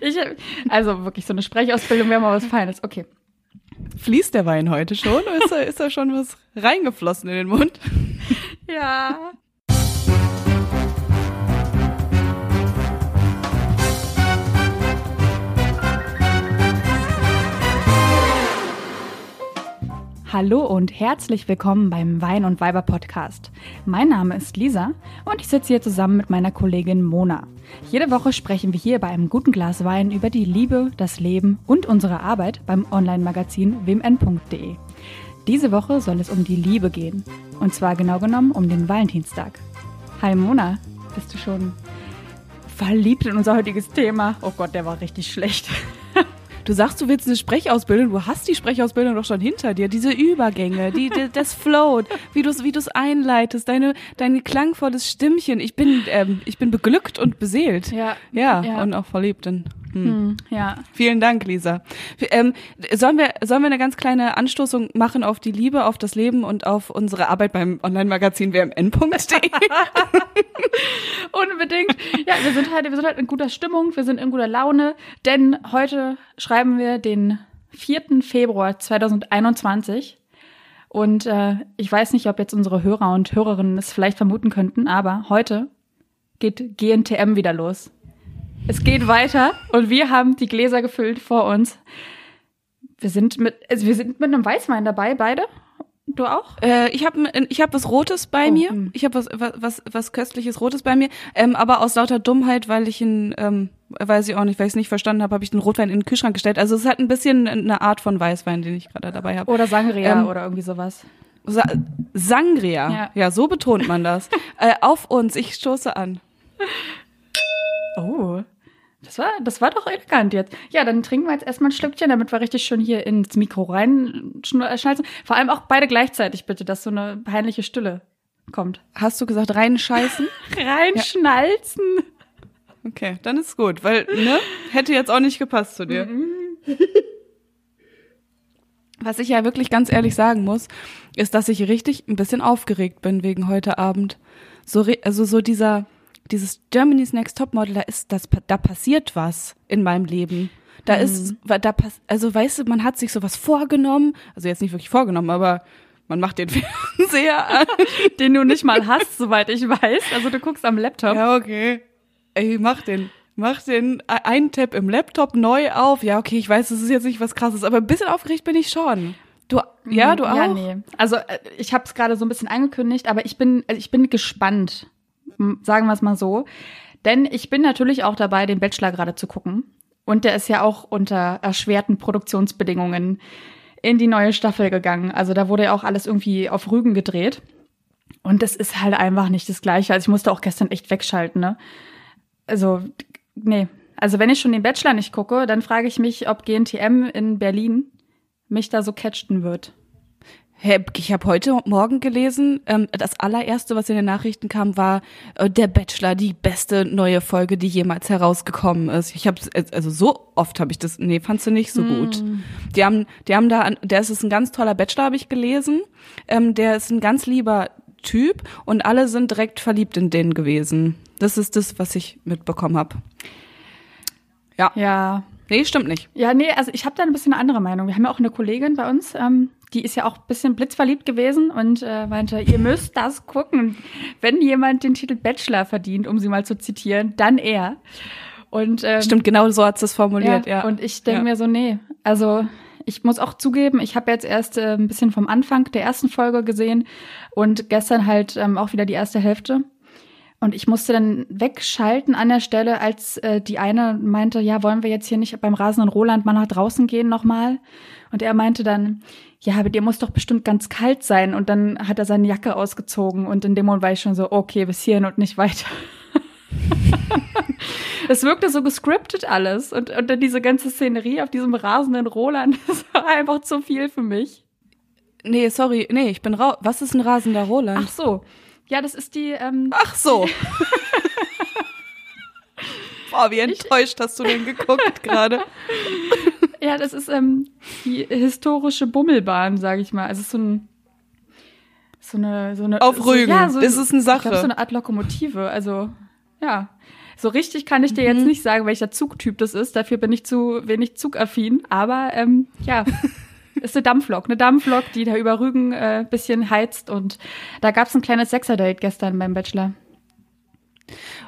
Ich, also wirklich so eine Sprechausbildung wäre mal was Feines. Okay. Fließt der Wein heute schon oder ist da, ist da schon was reingeflossen in den Mund? Ja. Hallo und herzlich willkommen beim Wein und Weiber Podcast. Mein Name ist Lisa und ich sitze hier zusammen mit meiner Kollegin Mona. Jede Woche sprechen wir hier bei einem guten Glas Wein über die Liebe, das Leben und unsere Arbeit beim Online-Magazin wmn.de. Diese Woche soll es um die Liebe gehen und zwar genau genommen um den Valentinstag. Hi Mona, bist du schon verliebt in unser heutiges Thema? Oh Gott, der war richtig schlecht. Du sagst, du willst eine Sprechausbildung, du hast die Sprechausbildung doch schon hinter dir. Diese Übergänge, die, die das Float, wie du es wie du's einleitest, deine, dein klangvolles Stimmchen. Ich bin, ähm, ich bin beglückt und beseelt. Ja. Ja, Ja. und auch verliebt in. Hm. Hm, ja. Vielen Dank, Lisa. Ähm, sollen, wir, sollen wir eine ganz kleine Anstoßung machen auf die Liebe, auf das Leben und auf unsere Arbeit beim Online-Magazin wmn.de? Unbedingt. Ja, wir sind halt, wir sind halt in guter Stimmung, wir sind in guter Laune, denn heute schreiben wir den 4. Februar 2021. Und äh, ich weiß nicht, ob jetzt unsere Hörer und Hörerinnen es vielleicht vermuten könnten, aber heute geht GNTM wieder los. Es geht weiter und wir haben die Gläser gefüllt vor uns. Wir sind mit, also wir sind mit einem Weißwein dabei, beide. Du auch? Äh, ich habe ich hab was Rotes bei Oh, mir. hm. Ich habe was, was, was, was köstliches Rotes bei mir. Ähm, aber aus lauter Dummheit, weil ich ihn, ähm, weiß ich auch nicht, weil ich es nicht verstanden habe, habe ich den Rotwein in den Kühlschrank gestellt. Also es hat ein bisschen eine Art von Weißwein, den ich gerade dabei habe. Oder Sangria Ähm, oder irgendwie sowas. Sa Sangria. Ja. Ja. so betont man das. äh, auf uns, ich stoße an. Oh. Das war, das war doch elegant jetzt. Ja, dann trinken wir jetzt erstmal ein Schlückchen, damit wir richtig schön hier ins Mikro reinschnalzen. Vor allem auch beide gleichzeitig bitte, dass so eine peinliche Stille kommt. Hast du gesagt reinscheißen? Reinschnalzen. Okay, dann ist gut, weil, ne, hätte jetzt auch nicht gepasst zu dir. Was ich ja wirklich ganz ehrlich sagen muss, ist, dass ich richtig ein bisschen aufgeregt bin wegen heute Abend. So, also so dieser, dieses Germany's Next Topmodel, da ist, das, da passiert was in meinem Leben. Da ist, da also weißt du, man hat sich sowas vorgenommen, also jetzt nicht wirklich vorgenommen, aber man macht den Fernseher an. Den du nicht mal hast, soweit ich weiß. Also du guckst am Laptop. Ja, okay. Ey, mach den. Mach den einen Tab im Laptop neu auf. Ja, okay, ich weiß, das ist jetzt nicht was krasses, aber ein bisschen aufgeregt bin ich schon. Du, ja, du auch? Ja, nee. Also äh, ich habe es gerade so ein bisschen angekündigt, aber ich bin, also ich bin gespannt. Sagen wir es mal so. Denn ich bin natürlich auch dabei, den Bachelor gerade zu gucken. Und der ist ja auch unter erschwerten Produktionsbedingungen in die neue Staffel gegangen. Also da wurde ja auch alles irgendwie auf Rügen gedreht. Und das ist halt einfach nicht das Gleiche. Also ich musste auch gestern echt wegschalten, ne? Also, nee. Also wenn ich schon den Bachelor nicht gucke, dann frage ich mich, ob GNTM in Berlin mich da so catchten wird. Ich habe heute Morgen gelesen, ähm, das allererste, was in den Nachrichten kam, war äh, der Bachelor, die beste neue Folge, die jemals herausgekommen ist. Ich habe also so oft habe ich das, nee, fandst du nicht so gut. Die haben, die haben da, der ist ein ganz toller Bachelor, habe ich gelesen. Ähm, der ist ein ganz lieber Typ und alle sind direkt verliebt in den gewesen. Das ist das, was ich mitbekommen habe. Ja, Ja, nee, stimmt nicht. Ja, nee, also ich habe da ein bisschen eine andere Meinung. Wir haben ja auch eine Kollegin bei uns, ähm, die ist ja auch ein bisschen blitzverliebt gewesen und äh, meinte, ihr müsst das gucken. Wenn jemand den Titel Bachelor verdient, um sie mal zu zitieren, dann er. Und ähm, Stimmt, genau so hat es formuliert, ja. Und ich denke Ja. mir so, nee, also ich muss auch zugeben, ich habe jetzt erst äh, ein bisschen vom Anfang der ersten Folge gesehen und gestern halt ähm, auch wieder die erste Hälfte. Und ich musste dann wegschalten an der Stelle, als äh, die eine meinte, ja, wollen wir jetzt hier nicht beim rasenden Roland mal nach draußen gehen nochmal? Und er meinte dann, ja, aber dir muss doch bestimmt ganz kalt sein. Und dann hat er seine Jacke ausgezogen und in dem Moment war ich schon so, okay, bis hierhin und nicht weiter. Es wirkte so gescriptet alles und, und dann diese ganze Szenerie auf diesem rasenden Roland, das war einfach zu viel für mich. Nee, sorry, nee, ich bin raus. Was ist ein rasender Roland? Ach so. Ja, das ist die, ähm, Ach so. Boah, wie enttäuscht hast du denn geguckt gerade? ja, das ist ähm, die historische Bummelbahn, sage ich mal. Also es ist so ein so eine so eine Auf so, Rügen. ja, so, ist eine Ich glaube, Sache. so eine Art Lokomotive. Also ja, So richtig kann ich dir jetzt nicht sagen, welcher Zugtyp das ist. Dafür bin ich zu wenig zugaffin. Aber ähm, ja, ist eine Dampflok. Eine Dampflok, die da über Rügen äh, bisschen heizt. Und da gab's ein kleines Sexer-Date gestern beim Bachelor.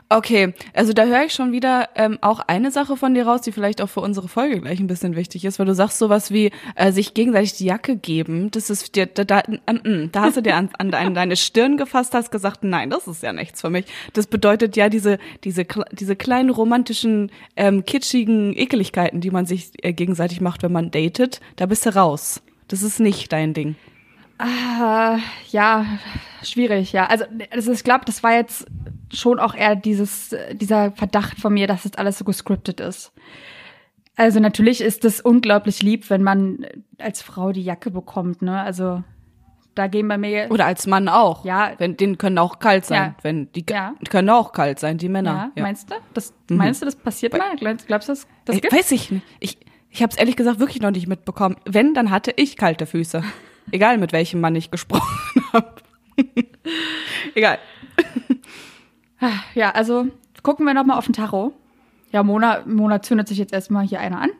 Okay, also da höre ich schon wieder ähm, auch eine Sache von dir raus, die vielleicht auch für unsere Folge gleich ein bisschen wichtig ist, weil du sagst sowas wie äh, sich gegenseitig die Jacke geben. Das ist dir, da, da, ähm, da hast du dir an, an deine Stirn gefasst, hast gesagt, nein, das ist ja nichts für mich. Das bedeutet ja diese diese diese kleinen romantischen ähm, kitschigen Ekeligkeiten, die man sich äh, gegenseitig macht, wenn man datet. Da bist du raus. Das ist nicht dein Ding. Ah, ja, schwierig, ja. Also also ich glaube, das war jetzt schon auch eher dieses, dieser Verdacht von mir, dass das alles so gescriptet ist. Also natürlich ist es unglaublich lieb, wenn man als Frau die Jacke bekommt, ne? Also da gehen bei mir Oder als Mann auch. Ja. Wenn, denen können auch kalt sein. Ja. Wenn, die Ja. können auch kalt sein, die Männer. ja, meinst du? Das meinst du, das passiert mal? Glaubst, du, das, das Ich, gibt? weiß ich nicht. Ich, ich habe es ehrlich gesagt wirklich noch nicht mitbekommen. Wenn, dann hatte ich kalte Füße. Egal, mit welchem Mann ich gesprochen habe. Egal. Ja, also gucken wir noch mal auf den Tacho. Ja, Mona, Mona zündet sich jetzt erstmal hier einer an.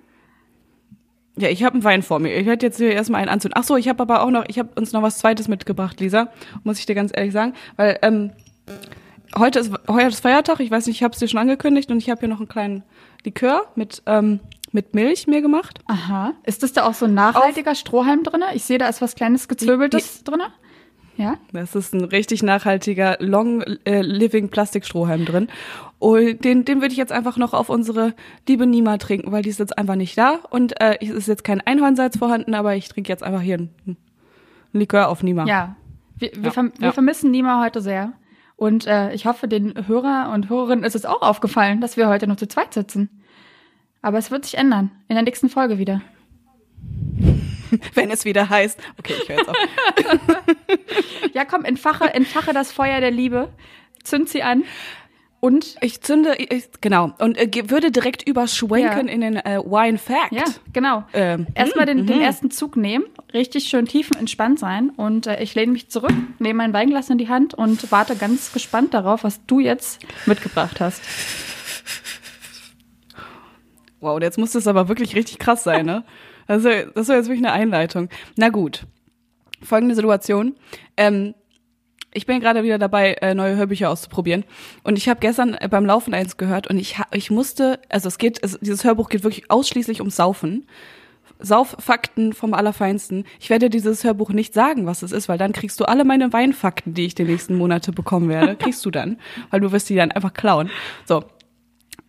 Ja, ich habe einen Wein vor mir. Ich werde jetzt hier erstmal einen anzünden. Ach so, ich habe aber auch noch, ich habe uns noch was Zweites mitgebracht, Lisa. Muss ich dir ganz ehrlich sagen, weil ähm, heute ist heute ist Feiertag. Ich weiß nicht, ich habe es dir schon angekündigt und ich habe hier noch einen kleinen Likör mit ähm, mit Milch mir gemacht. Aha. Ist das da auch so ein nachhaltiger Strohhalm drinne? Ich sehe, da ist was kleines gezwirbeltes drinne. Ja? Das ist ein richtig nachhaltiger Long äh, Living Plastikstrohhalm drin. Und den, den würde ich jetzt einfach noch auf unsere liebe Nima trinken, weil die ist jetzt einfach nicht da. Und äh, es ist jetzt kein Einhornsalz vorhanden, aber ich trinke jetzt einfach hier einen, Likör auf Nima. Ja. Wir, wir, Ja, verm wir ja. vermissen Nima heute sehr. Und äh, ich hoffe, den Hörer und Hörerinnen ist es auch aufgefallen, dass wir heute nur zu zweit sitzen. Aber es wird sich ändern. In der nächsten Folge wieder. Wenn es wieder heißt. Okay, ich höre jetzt auf. Ja, komm, entfache, entfache das Feuer der Liebe. Zünd sie an. Und Ich zünde, ich, genau, und äh, würde direkt überschwenken Ja. in den äh, Wine Fact. ja, genau. Ähm, Erstmal den, mhm. den ersten Zug nehmen, richtig schön tiefenentspannt sein. Und äh, ich lehne mich zurück, nehme mein Weinglas in die Hand und warte ganz gespannt darauf, was du jetzt mitgebracht hast. Wow, jetzt muss das aber wirklich richtig krass sein, ne? Also, das war jetzt wirklich eine Einleitung. Na gut. Folgende Situation. Ähm, ich bin gerade wieder dabei, äh, neue Hörbücher auszuprobieren. Und ich habe gestern äh, beim Laufen eins gehört und ich, ich musste, also es geht, es, dieses Hörbuch geht wirklich ausschließlich ums Saufen. Sauffakten vom Allerfeinsten. Ich werde dieses Hörbuch nicht sagen, was es ist, weil dann kriegst du alle meine Weinfakten, die ich die nächsten Monate bekommen werde, kriegst du dann, weil du wirst die dann einfach klauen. So,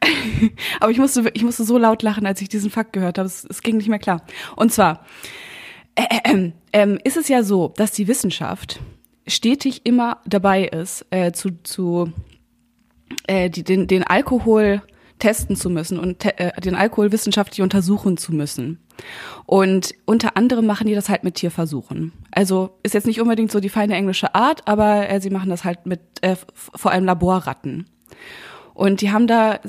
aber ich musste, ich musste so laut lachen, als ich diesen Fakt gehört habe. Es, es ging nicht mehr klar. Und zwar äh, äh, ähm, ist es ja so, dass die Wissenschaft stetig immer dabei ist, äh, zu, zu äh, die, den, den Alkohol testen zu müssen und te äh, den Alkohol wissenschaftlich untersuchen zu müssen. Und unter anderem machen die das halt mit Tierversuchen. Also ist jetzt nicht unbedingt so die feine englische Art, aber äh, sie machen das halt mit äh, vor allem Laborratten. Und die haben da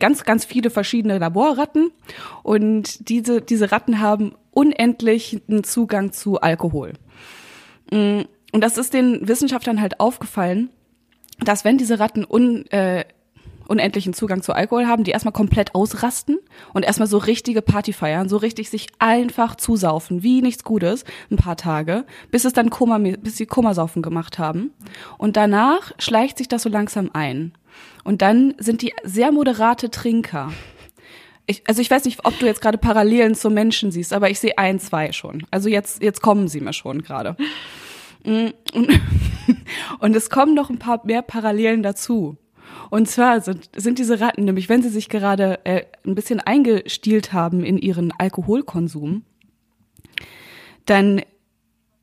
ganz, ganz viele verschiedene Laborratten. Und diese, diese Ratten haben unendlichen Zugang zu Alkohol. Mm, Und das ist den Wissenschaftlern halt aufgefallen, dass wenn diese Ratten un, äh, unendlichen Zugang zu Alkohol haben, die erstmal komplett ausrasten und erstmal so richtige Party feiern, so richtig sich einfach zusaufen, wie nichts Gutes, ein paar Tage, bis es dann Koma, bis sie Komasaufen gemacht haben. Und danach schleicht sich das so langsam ein. Und dann sind die sehr moderate Trinker. Ich, also ich weiß nicht, ob du jetzt gerade Parallelen zum Menschen siehst, aber ich sehe ein, zwei schon. Also jetzt, jetzt kommen sie mir schon gerade. Mm, Und, und es kommen noch ein paar mehr Parallelen dazu. Und zwar sind, sind diese Ratten, nämlich wenn sie sich gerade äh, ein bisschen eingestielt haben in ihren Alkoholkonsum, dann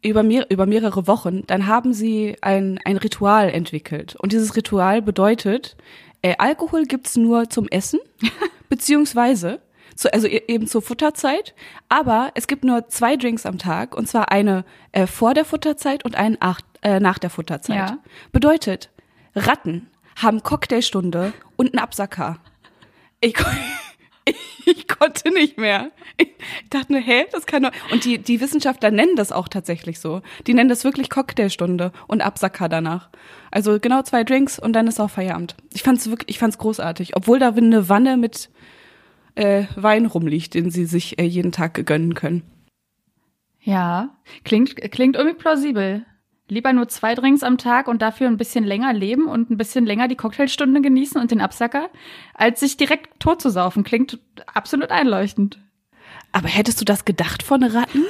über, mehr, über mehrere Wochen, dann haben sie ein, ein Ritual entwickelt. Und dieses Ritual bedeutet, äh, Alkohol gibt's nur zum Essen, beziehungsweise, zu, also e- eben zur Futterzeit, aber es gibt nur zwei Drinks am Tag, und zwar eine äh, vor der Futterzeit und einen ach, äh, nach der Futterzeit. Ja. Bedeutet, Ratten haben Cocktailstunde und einen Absacker. Ich, ich konnte nicht mehr. Ich dachte nur, hä, das kann doch. Und die, die Wissenschaftler nennen das auch tatsächlich so. Die nennen das wirklich Cocktailstunde und Absacker danach. Also genau zwei Drinks und dann ist auch Feierabend. Ich fand's wirklich, ich fand's großartig. Obwohl da eine Wanne mit äh, Wein rumliegt, den sie sich äh, jeden Tag gönnen können. Ja, klingt, klingt irgendwie plausibel. Lieber nur zwei Drinks am Tag und dafür ein bisschen länger leben und ein bisschen länger die Cocktailstunde genießen und den Absacker, als sich direkt tot zu saufen. Klingt absolut einleuchtend. Aber hättest du das gedacht von Ratten?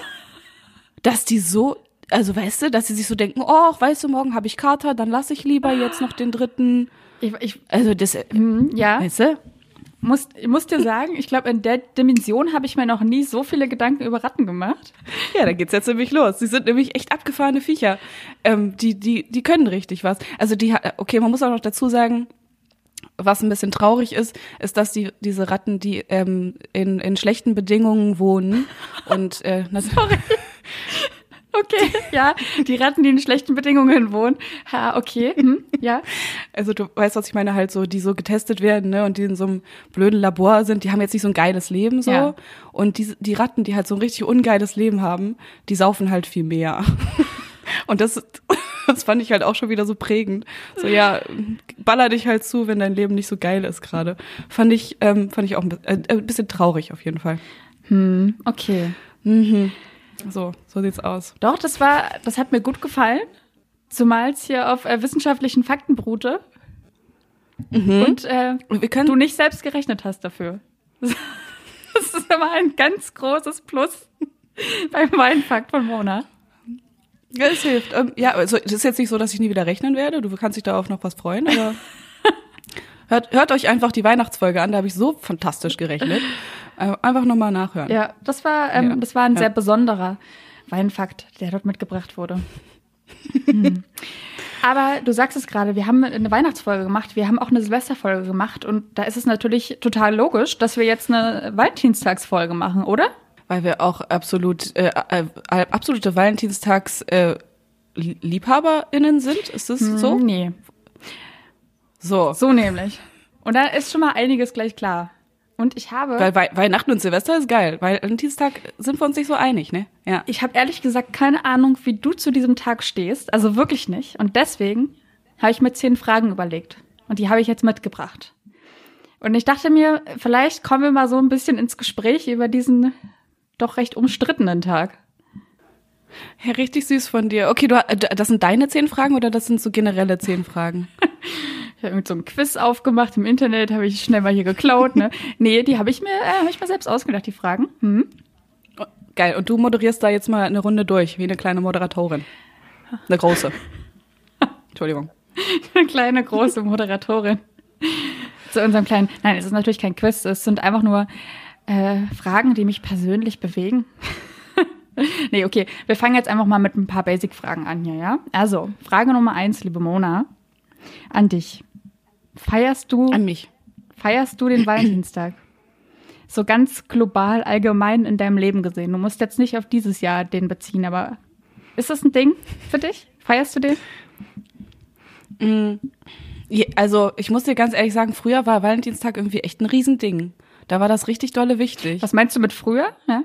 Dass die so, also weißt du, dass sie sich so denken, oh, weißt du, morgen habe ich Kater, dann lasse ich lieber jetzt noch den dritten. Ich, ich, Also das, hm, ja, weißt du? Muss, ich muss dir sagen, ich glaube, in der Dimension habe ich mir noch nie so viele Gedanken über Ratten gemacht. Ja, da geht's jetzt nämlich los. Sie sind nämlich echt abgefahrene Viecher. Ähm, die, die, die können richtig was. Also die, ha- okay, man muss auch noch dazu sagen, was ein bisschen traurig ist, ist, dass die diese Ratten, die ähm, in, in schlechten Bedingungen wohnen und äh, Sorry. Okay, ja, die Ratten, die in schlechten Bedingungen wohnen. Ha, okay, hm, ja. also du weißt, was ich meine, halt so, die so getestet werden, ne, und die in so einem blöden Labor sind, die haben jetzt nicht so ein geiles Leben so. Ja. Und die, die Ratten, die halt so ein richtig ungeiles Leben haben, die saufen halt viel mehr. und das, das fand ich halt auch schon wieder so prägend. So, ja, baller dich halt zu, wenn dein Leben nicht so geil ist gerade. Fand ich, ähm, fand ich auch ein, bi- äh, ein bisschen traurig auf jeden Fall. Hm, okay. Mhm. So, so sieht's aus. Doch, das war, das hat mir gut gefallen. Zumal es hier auf äh, wissenschaftlichen Fakten beruhte. Und äh, Und wir können, du nicht selbst gerechnet hast dafür. Das ist immer ein ganz großes Plus beim Weinfakt von Mona. ja, es hilft. Ähm, ja, also es ist jetzt nicht so, dass ich nie wieder rechnen werde. Du kannst dich da auf noch was freuen, aber hört, hört euch einfach die Weihnachtsfolge an. Da habe ich so fantastisch gerechnet. Äh, Einfach nochmal nachhören. Ja, das war, ähm, Ja. das war ein Ja. sehr besonderer Weinfakt, der dort mitgebracht wurde. Hm. Aber du sagst es gerade, wir haben eine Weihnachtsfolge gemacht, wir haben auch eine Silvesterfolge gemacht und da ist es natürlich total logisch, dass wir jetzt eine Valentinstagsfolge machen, oder? Weil wir auch absolut äh, äh, absolute Valentinstags äh, Lie- LiebhaberInnen sind. Ist das so? Hm, Nee, So. so nämlich. Und da ist schon mal einiges gleich klar. Und ich habe, Weil Wei Weihnachten und Silvester ist geil. Weil Valentinstag sind wir uns nicht so einig, ne? Ja. ich habe ehrlich gesagt keine Ahnung, wie du zu diesem Tag stehst, also wirklich nicht. Und deswegen habe ich mir zehn Fragen überlegt. Und die habe ich jetzt mitgebracht. Und ich dachte mir, vielleicht kommen wir mal so ein bisschen ins Gespräch über diesen doch recht umstrittenen Tag. ja, richtig süß von dir. Okay, du, das sind deine zehn Fragen oder das sind so generelle zehn Fragen? Ich habe mit so einem Quiz aufgemacht im Internet, habe ich schnell mal hier geklaut. Ne? nee, die habe ich mir, äh, habe ich mir selbst ausgedacht, die Fragen. Hm? Geil. Und du moderierst da jetzt mal eine Runde durch, wie eine kleine Moderatorin. Eine große. Entschuldigung. Eine kleine, große Moderatorin. Zu unserem kleinen. Nein, es ist natürlich kein Quiz, es sind einfach nur äh, Fragen, die mich persönlich bewegen. nee, okay. Wir fangen jetzt einfach mal mit ein paar Basic-Fragen an hier, ja? Also, Frage Nummer eins, liebe Mona, an dich. Feierst du, An mich. feierst du den Valentinstag? So ganz global, allgemein in deinem Leben gesehen. Du musst jetzt nicht auf dieses Jahr den beziehen, aber ist das ein Ding für dich? Feierst du den? Ja, Also, ich muss dir ganz ehrlich sagen, früher war Valentinstag irgendwie echt ein Riesending. Da war das richtig dolle wichtig. Was meinst du mit früher? Ja?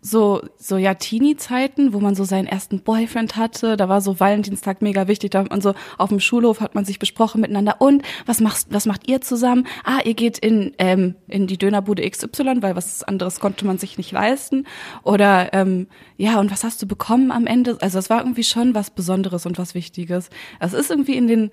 So, so ja, Teenie-Zeiten, wo man so seinen ersten Boyfriend hatte, da war so Valentinstag mega wichtig, da hat man so auf dem Schulhof hat man sich besprochen miteinander und was machst, was macht ihr zusammen? Ah, ihr geht in, ähm, in die Dönerbude XY, weil was anderes konnte man sich nicht leisten. Oder ähm, ja, und was hast du bekommen am Ende? Also es war irgendwie schon was Besonderes und was Wichtiges. Es ist irgendwie in den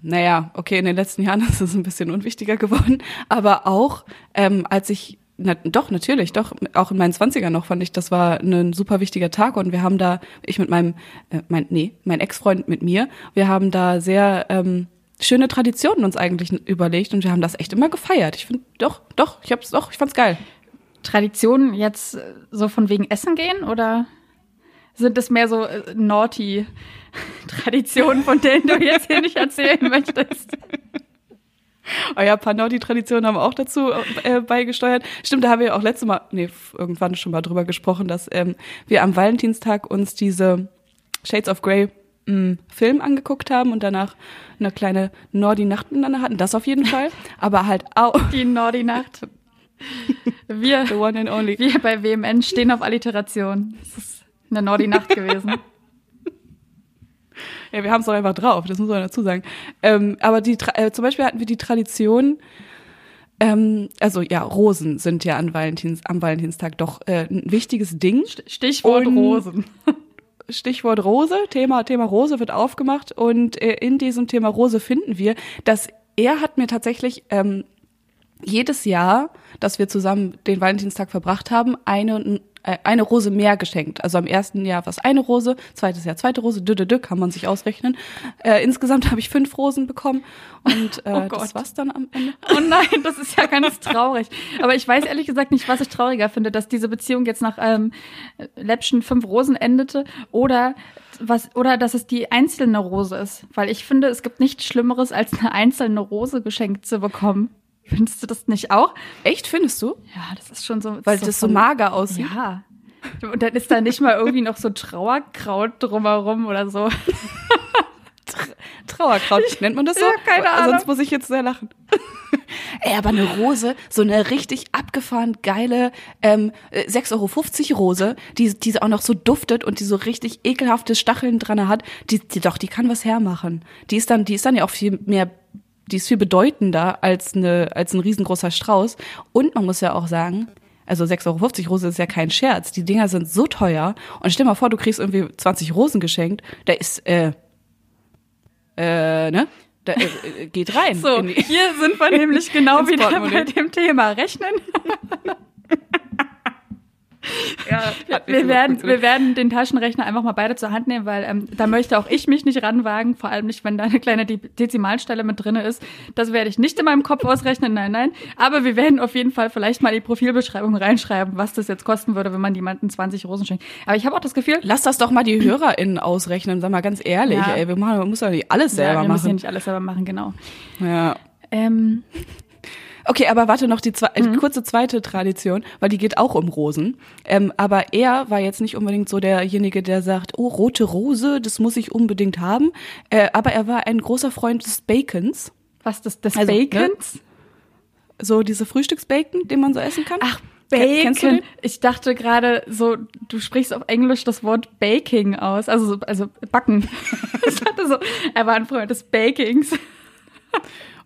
naja, okay, in den letzten Jahren ist es ein bisschen unwichtiger geworden, aber auch ähm, als ich, na, doch, natürlich, doch, auch in meinen Zwanzigern noch fand ich, das war ein super wichtiger Tag und wir haben da, ich mit meinem, äh, mein, nee, mein Ex-Freund mit mir, wir haben da sehr ähm, schöne Traditionen uns eigentlich überlegt und wir haben das echt immer gefeiert. Ich finde, doch, doch, ich hab's doch, ich fand's geil. Traditionen jetzt so von wegen Essen gehen oder sind es mehr so äh, naughty Traditionen, von denen du jetzt hier nicht erzählen möchtest? Ja, Panotti-Traditionen haben auch dazu äh, beigesteuert. Stimmt, da haben wir auch letztes Mal, nee, irgendwann schon mal drüber gesprochen, dass ähm, wir am Valentinstag uns diese Shades of Grey mh, Film angeguckt haben und danach eine kleine Nordi-Nacht miteinander hatten. Das auf jeden Fall. Aber halt auch, Die Nordi-Nacht. Wir, The one and only. wir bei WMN stehen auf Alliteration. Das ist eine Nordi-Nacht gewesen. Ja, wir haben es doch einfach drauf, das muss man dazu sagen. Ähm, aber die, äh, zum Beispiel hatten wir die Tradition, ähm, also ja, Rosen sind ja an Valentins, am Valentinstag doch äh, ein wichtiges Ding. Stichwort Und- Rosen. Stichwort Rose, Thema, Thema Rose wird aufgemacht und äh, in diesem Thema Rose finden wir, dass er hat mir tatsächlich ähm, jedes Jahr, dass wir zusammen den Valentinstag verbracht haben, eine äh, eine Rose mehr geschenkt. Also am ersten Jahr war es eine Rose, zweites Jahr zweite Rose, dü, dü, dü, kann man sich ausrechnen. Äh, insgesamt habe ich fünf Rosen bekommen und äh, Oh das war's dann am Ende. Oh nein, das ist ja ganz traurig. Aber ich weiß ehrlich gesagt nicht, was ich trauriger finde, dass diese Beziehung jetzt nach ähm, Läppchen fünf Rosen endete oder was oder dass es die einzelne Rose ist, weil ich finde, es gibt nichts Schlimmeres als eine einzelne Rose geschenkt zu bekommen. Findest du das nicht auch? Echt, findest du? Ja, das ist schon so. Weil das so von- mager aussieht. Ja. Und dann ist da nicht mal irgendwie noch so Trauerkraut drumherum oder so. Trauerkraut, nennt man das so? Ja, keine Ahnung. Sonst muss ich jetzt sehr lachen. Ey, aber eine Rose, so eine richtig abgefahren geile ähm, äh, 6,50 Euro Rose, die, die auch noch so duftet und die so richtig ekelhafte Stacheln dran hat, die, die doch, die kann was hermachen. Die ist dann, die ist dann ja auch viel mehr, die ist viel bedeutender als eine, als ein riesengroßer Strauß. Und man muss ja auch sagen, also 6,50 Euro Rose ist ja kein Scherz. Die Dinger sind so teuer. Und stell mal vor, du kriegst irgendwie 20 Rosen geschenkt. Da ist, äh, äh, ne? Da äh, äh, geht rein. So, hier sind wir nämlich genau wieder bei dem Thema Rechnen. Ja, Wir werden, wir werden den Taschenrechner einfach mal beide zur Hand nehmen, weil ähm, da möchte auch ich mich nicht ranwagen, vor allem nicht, wenn da eine kleine De Dezimalstelle mit drinne ist. Das werde ich nicht in meinem Kopf ausrechnen, nein, nein. Aber wir werden auf jeden Fall vielleicht mal die Profilbeschreibung reinschreiben, was das jetzt kosten würde, wenn man jemanden 20 Rosen schenkt. Aber ich habe auch das Gefühl, Lass das doch mal die HörerInnen ausrechnen, sag mal ganz ehrlich, Ja. ey, wir machen, man muss doch nicht alles selber ja, wir müssen ja machen. nicht alles selber machen, genau. Ja. Ähm, Okay, aber warte noch die zwe Mhm. äh, kurze zweite Tradition, weil die geht auch um Rosen. Ähm, aber er war jetzt nicht unbedingt so derjenige, der sagt, oh, rote Rose, das muss ich unbedingt haben. Äh, aber er war ein großer Freund des Bacons. was das, des Also, ne? Bacons? So diese Frühstücksbacon, den man so essen kann. Ach, Bacon. Ich dachte gerade so, du sprichst auf Englisch das Wort Baking aus, also so- also backen. ich dachte so, er war ein Freund des Bakings.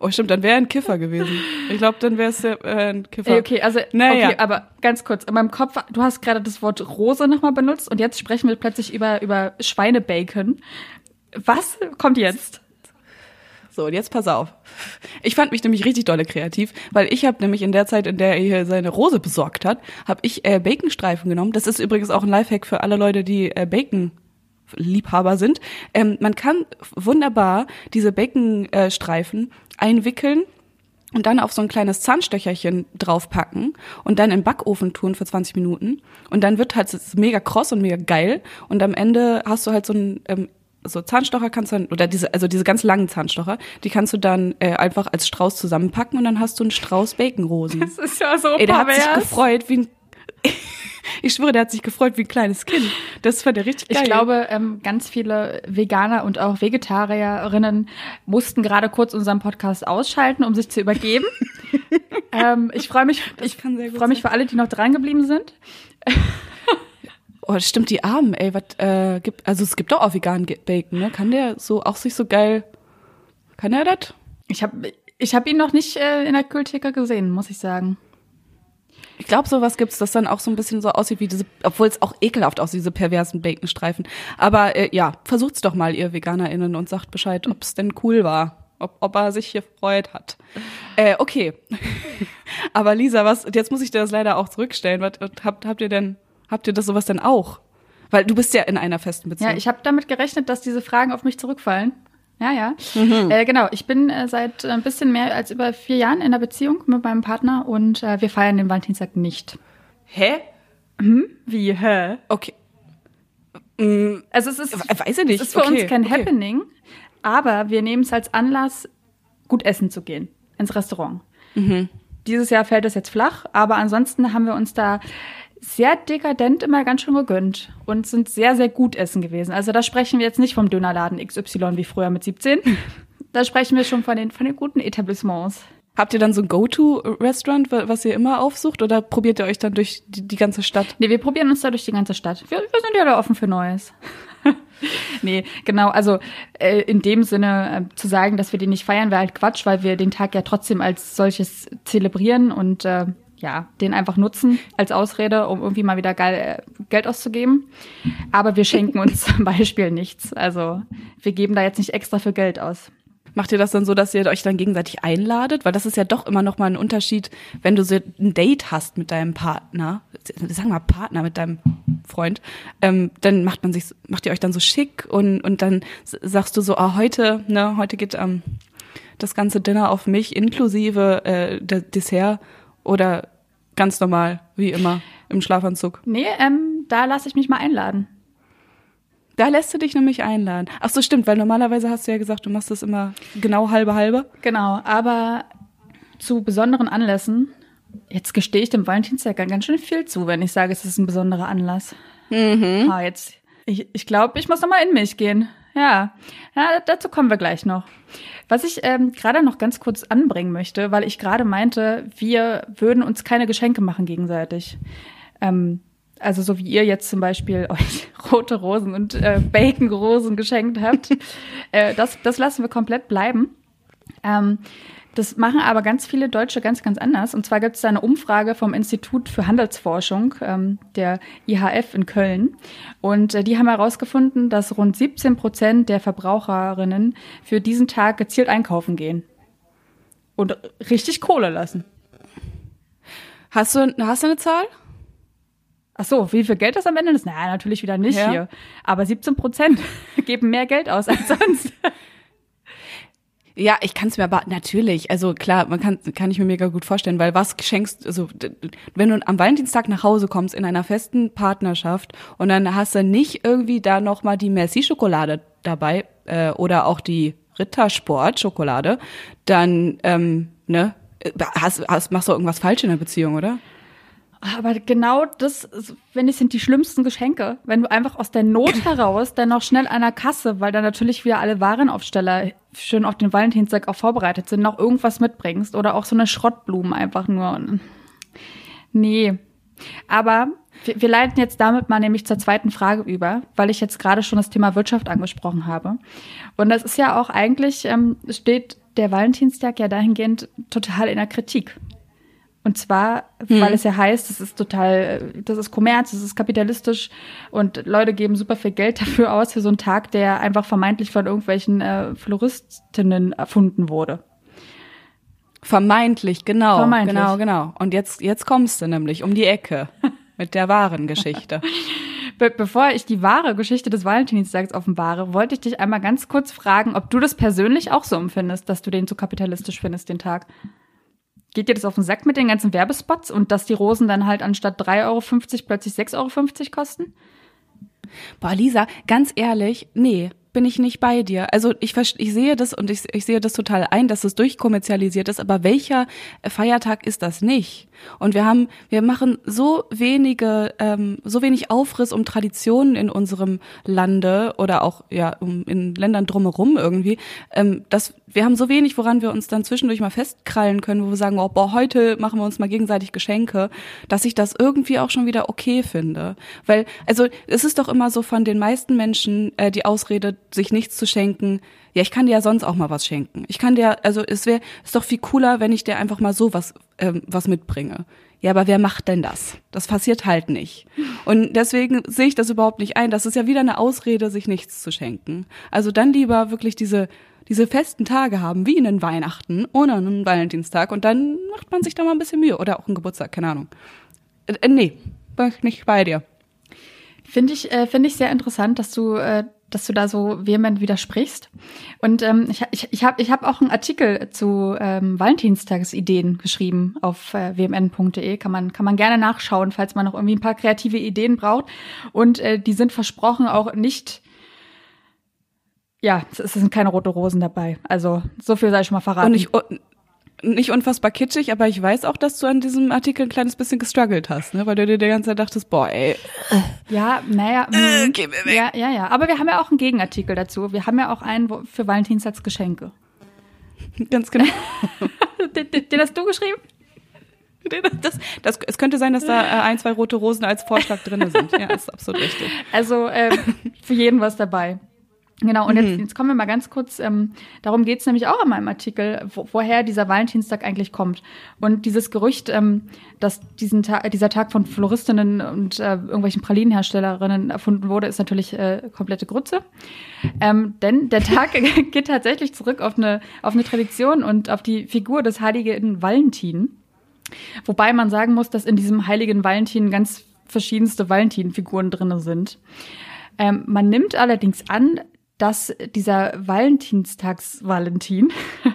Oh, stimmt, dann wäre er ein Kiffer gewesen. Ich glaube, dann wäre es äh, ein Kiffer. Okay, also Naja. okay, aber ganz kurz, in meinem Kopf, du hast gerade das Wort Rose nochmal benutzt und jetzt sprechen wir plötzlich über über Schweinebacon. Was kommt jetzt? So, und jetzt pass auf. Ich fand mich nämlich richtig dolle kreativ, weil ich habe nämlich in der Zeit, in der er hier seine Rose besorgt hat, habe ich äh, Baconstreifen genommen. Das ist übrigens auch ein Lifehack für alle Leute, die äh, Bacon Liebhaber sind. Ähm, man kann wunderbar diese Bacon-Streifen einwickeln und dann auf so ein kleines Zahnstöcherchen draufpacken und dann im Backofen tun für 20 Minuten. Und dann wird halt mega kross und mega geil. Und am Ende hast du halt so ein ähm, so Zahnstocher kannst du dann, oder diese, also diese ganz langen Zahnstocher, die kannst du dann äh, einfach als Strauß zusammenpacken und dann hast du einen Strauß Baconrosen. Das ist ja so Ey, der hat sich gefreut wie ein, ich schwöre, der hat sich gefreut wie ein kleines Kind. Das fand er richtig geil. Ich glaube, ähm, ganz viele Veganer und auch Vegetarierinnen mussten gerade kurz unseren Podcast ausschalten, um sich zu übergeben. ähm, ich freue mich, ich sehr gut freue mich für alle, die noch dran geblieben sind. Oh, das stimmt, die Armen, ey, was äh, gibt, also es gibt doch auch veganen Bacon, ne? Kann der so auch sich so geil, kann er das? Ich habe ich hab ihn noch nicht äh, in der Kühltheke gesehen, muss ich sagen. Ich glaube, sowas gibt's, das dann auch so ein bisschen so aussieht wie diese, obwohl es auch ekelhaft aussieht, diese perversen Baconstreifen. Aber äh, ja, versucht's doch mal, ihr VeganerInnen, und sagt Bescheid, ob's denn cool war. Ob, ob er sich gefreut hat. Äh, okay. Aber Lisa, was, jetzt muss ich dir das leider auch zurückstellen. Was, habt, habt ihr denn, habt ihr das sowas denn auch? Weil du bist ja in einer festen Beziehung. Ja, ich habe damit gerechnet, dass diese Fragen auf mich zurückfallen. Ja, ja. Mhm. Äh, genau, ich bin äh, seit ein bisschen mehr als über vier Jahren in einer Beziehung mit meinem Partner und äh, wir feiern den Valentinstag nicht. Hä? Wie, hä? Okay. Also es ist, We- weiß ich nicht. es ist für Okay, uns kein okay. Happening, aber wir nehmen es als Anlass, gut essen zu gehen, ins Restaurant. Mhm. Dieses Jahr fällt es jetzt flach, aber ansonsten haben wir uns da sehr dekadent immer ganz schön gegönnt und sind sehr, sehr gut essen gewesen. Also da sprechen wir jetzt nicht vom Dönerladen XY wie früher mit 17. Da sprechen wir schon von den, von den guten Etablissements. Habt ihr dann so ein Go-To-Restaurant, was ihr immer aufsucht, oder probiert ihr euch dann durch die, die ganze Stadt? Nee, wir probieren uns da durch die ganze Stadt. Wir, wir sind ja da offen für Neues. nee, genau, also äh, in dem Sinne äh, zu sagen, dass wir den nicht feiern, wäre halt Quatsch, weil wir den Tag ja trotzdem als solches zelebrieren und äh, ja, den einfach nutzen als Ausrede, um irgendwie mal wieder geil äh, Geld auszugeben. Aber wir schenken uns zum Beispiel nichts. Also wir geben da jetzt nicht extra für Geld aus. Macht ihr das dann so, dass ihr euch dann gegenseitig einladet? Weil das ist ja doch immer noch mal ein Unterschied, wenn du so ein Date hast mit deinem Partner, sagen wir mal Partner, mit deinem Freund, ähm, dann macht man sich, macht ihr euch dann so schick und, und dann sagst du so, ah, heute, ne, heute geht ähm, das ganze Dinner auf mich inklusive äh, Dessert oder ganz normal, wie immer, im Schlafanzug? Nee, ähm, da lasse ich mich mal einladen. Da lässt du dich nämlich einladen. Ach so, stimmt, weil normalerweise hast du ja gesagt, du machst das immer genau halbe halbe. Genau, aber zu besonderen Anlässen, jetzt gestehe ich dem Valentinstag ganz schön viel zu, wenn ich sage, es ist ein besonderer Anlass. Mhm. Ah, jetzt, ich, ich glaube, ich muss noch mal in mich gehen. Ja. ja, dazu kommen wir gleich noch. Was ich ähm, gerade noch ganz kurz anbringen möchte, weil ich gerade meinte, wir würden uns keine Geschenke machen gegenseitig. Ähm, also so wie ihr jetzt zum Beispiel euch rote Rosen und äh, Bacon-Rosen geschenkt habt, äh, das, das lassen wir komplett bleiben. Ähm, das machen aber ganz viele Deutsche ganz, ganz anders. Und zwar gibt es da eine Umfrage vom Institut für Handelsforschung, ähm, der IHF in Köln. Und äh, die haben herausgefunden, dass rund 17 Prozent der Verbraucherinnen für diesen Tag gezielt einkaufen gehen. Und richtig Kohle lassen. Hast du, hast du eine Zahl? Ach so, wie viel Geld das am Ende ist? Naja, natürlich wieder nicht ja. hier. Aber 17 Prozent geben mehr Geld aus als sonst. Ja, ich kann es mir aber natürlich, also klar, man kann kann ich mir mega gut vorstellen, weil was schenkst, also wenn du am Valentinstag nach Hause kommst in einer festen Partnerschaft und dann hast du nicht irgendwie da noch mal die Merci Schokolade dabei äh, oder auch die Rittersport Schokolade, dann ähm, ne, hast, hast machst du irgendwas falsch in der Beziehung, oder? Aber genau das, wenn es sind die schlimmsten Geschenke, wenn du einfach aus der Not heraus dann noch schnell an der Kasse, weil dann natürlich wieder alle Warenaufsteller schön auf den Valentinstag auch vorbereitet sind, noch irgendwas mitbringst oder auch so eine Schrottblumen einfach nur. Nee. Aber wir, wir leiten jetzt damit mal nämlich zur zweiten Frage über, weil ich jetzt gerade schon das Thema Wirtschaft angesprochen habe. Und das ist ja auch eigentlich, ähm, steht der Valentinstag ja dahingehend total in der Kritik. Und zwar, hm. weil es ja heißt, es ist total, das ist Kommerz, das ist kapitalistisch und Leute geben super viel Geld dafür aus für so einen Tag, der einfach vermeintlich von irgendwelchen äh, Floristinnen erfunden wurde. Vermeintlich, genau. Vermeintlich. Genau, genau. Und jetzt, jetzt kommst du nämlich um die Ecke mit der wahren Geschichte. Be bevor ich die wahre Geschichte des Valentinstags offenbare, wollte ich dich einmal ganz kurz fragen, ob du das persönlich auch so empfindest, dass du den zu kapitalistisch findest, den Tag. Geht dir das auf den Sack mit den ganzen Werbespots und dass die Rosen dann halt anstatt 3,50 Euro plötzlich 6,50 Euro kosten? Boah, Lisa, ganz ehrlich, nee bin ich nicht bei dir. Also ich, ich sehe das und ich, ich sehe das total ein, dass es durchkommerzialisiert ist, aber welcher Feiertag ist das nicht? Und wir haben, wir machen so wenige, ähm, so wenig Aufriss um Traditionen in unserem Lande oder auch ja um, in Ländern drumherum irgendwie, ähm, dass wir haben so wenig, woran wir uns dann zwischendurch mal festkrallen können, wo wir sagen, oh, boah, heute machen wir uns mal gegenseitig Geschenke, dass ich das irgendwie auch schon wieder okay finde. Weil, also es ist doch immer so von den meisten Menschen äh, die Ausrede, sich nichts zu schenken. Ja, ich kann dir ja sonst auch mal was schenken. Ich kann dir, also es wäre, ist doch viel cooler, wenn ich dir einfach mal so was, ähm, was mitbringe. Ja, aber wer macht denn das? Das passiert halt nicht. Und deswegen sehe ich das überhaupt nicht ein. Das ist ja wieder eine Ausrede, sich nichts zu schenken. Also dann lieber wirklich diese diese festen Tage haben, wie einen Weihnachten oder einen Valentinstag und dann macht man sich da mal ein bisschen Mühe oder auch einen Geburtstag, keine Ahnung. Äh, äh nee, bin ich nicht bei dir. Finde ich, äh, finde ich sehr interessant, dass du äh, dass du da so vehement widersprichst. Und ähm, ich, ich, ich habe ich hab auch einen Artikel zu ähm, Valentinstagsideen geschrieben auf äh, wmn.de. Kann man, kann man gerne nachschauen, falls man noch irgendwie ein paar kreative Ideen braucht. Und äh, die sind versprochen auch nicht ja, es sind keine rote Rosen dabei. Also so viel sei ich schon mal verraten. Und ich, nicht unfassbar kitschig, aber ich weiß auch, dass du an diesem Artikel ein kleines bisschen gestruggelt hast, ne? weil du dir die ganze Zeit dachtest, boah, ey. Ja, naja. Äh, mm, geh mir weg. Ja, ja, ja. Aber wir haben ja auch einen Gegenartikel dazu. Wir haben ja auch einen für Valentinstagsgeschenke. Ganz genau. den, den, den hast du geschrieben? Das, das, es könnte sein, dass da äh, ein, zwei rote Rosen als Vorschlag drin sind. Ja, ist absolut richtig. Also ähm, für jeden was dabei. Genau, und jetzt, jetzt kommen wir mal ganz kurz, ähm, darum geht's nämlich auch in meinem Artikel, wo, woher dieser Valentinstag eigentlich kommt. Und dieses Gerücht, ähm, dass diesen Ta dieser Tag von Floristinnen und äh, irgendwelchen Pralinenherstellerinnen erfunden wurde, ist natürlich äh, komplette Grütze. Ähm, denn der Tag geht tatsächlich zurück auf eine, auf eine Tradition und auf die Figur des heiligen Valentin. Wobei man sagen muss, dass in diesem heiligen Valentin ganz verschiedenste Valentin-Figuren drinne sind. Ähm, man nimmt allerdings an, dass dieser Valentinstags-Valentin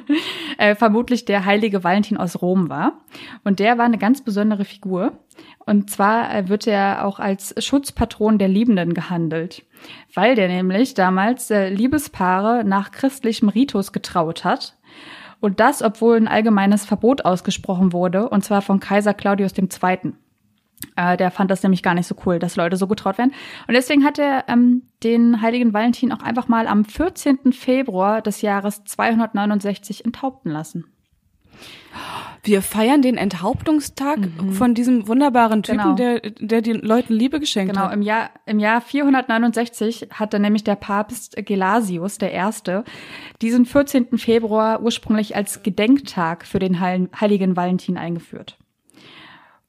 äh, vermutlich der heilige Valentin aus Rom war. Und der war eine ganz besondere Figur. Und zwar äh, wird er auch als Schutzpatron der Liebenden gehandelt, weil der nämlich damals äh, Liebespaare nach christlichem Ritus getraut hat. Und das, obwohl ein allgemeines Verbot ausgesprochen wurde, und zwar von Kaiser Claudius II. Äh, der fand das nämlich gar nicht so cool, dass Leute so getraut werden. Und deswegen hat er ähm, den heiligen Valentin auch einfach mal am 14. Februar des Jahres 269 enthaupten lassen. Wir feiern den Enthauptungstag mhm. von diesem wunderbaren Typen, genau. der, der den Leuten Liebe geschenkt genau, hat. Genau, im Jahr, im Jahr 469 hatte nämlich der Papst Gelasius der Erste diesen 14. Februar ursprünglich als Gedenktag für den heiligen Valentin eingeführt.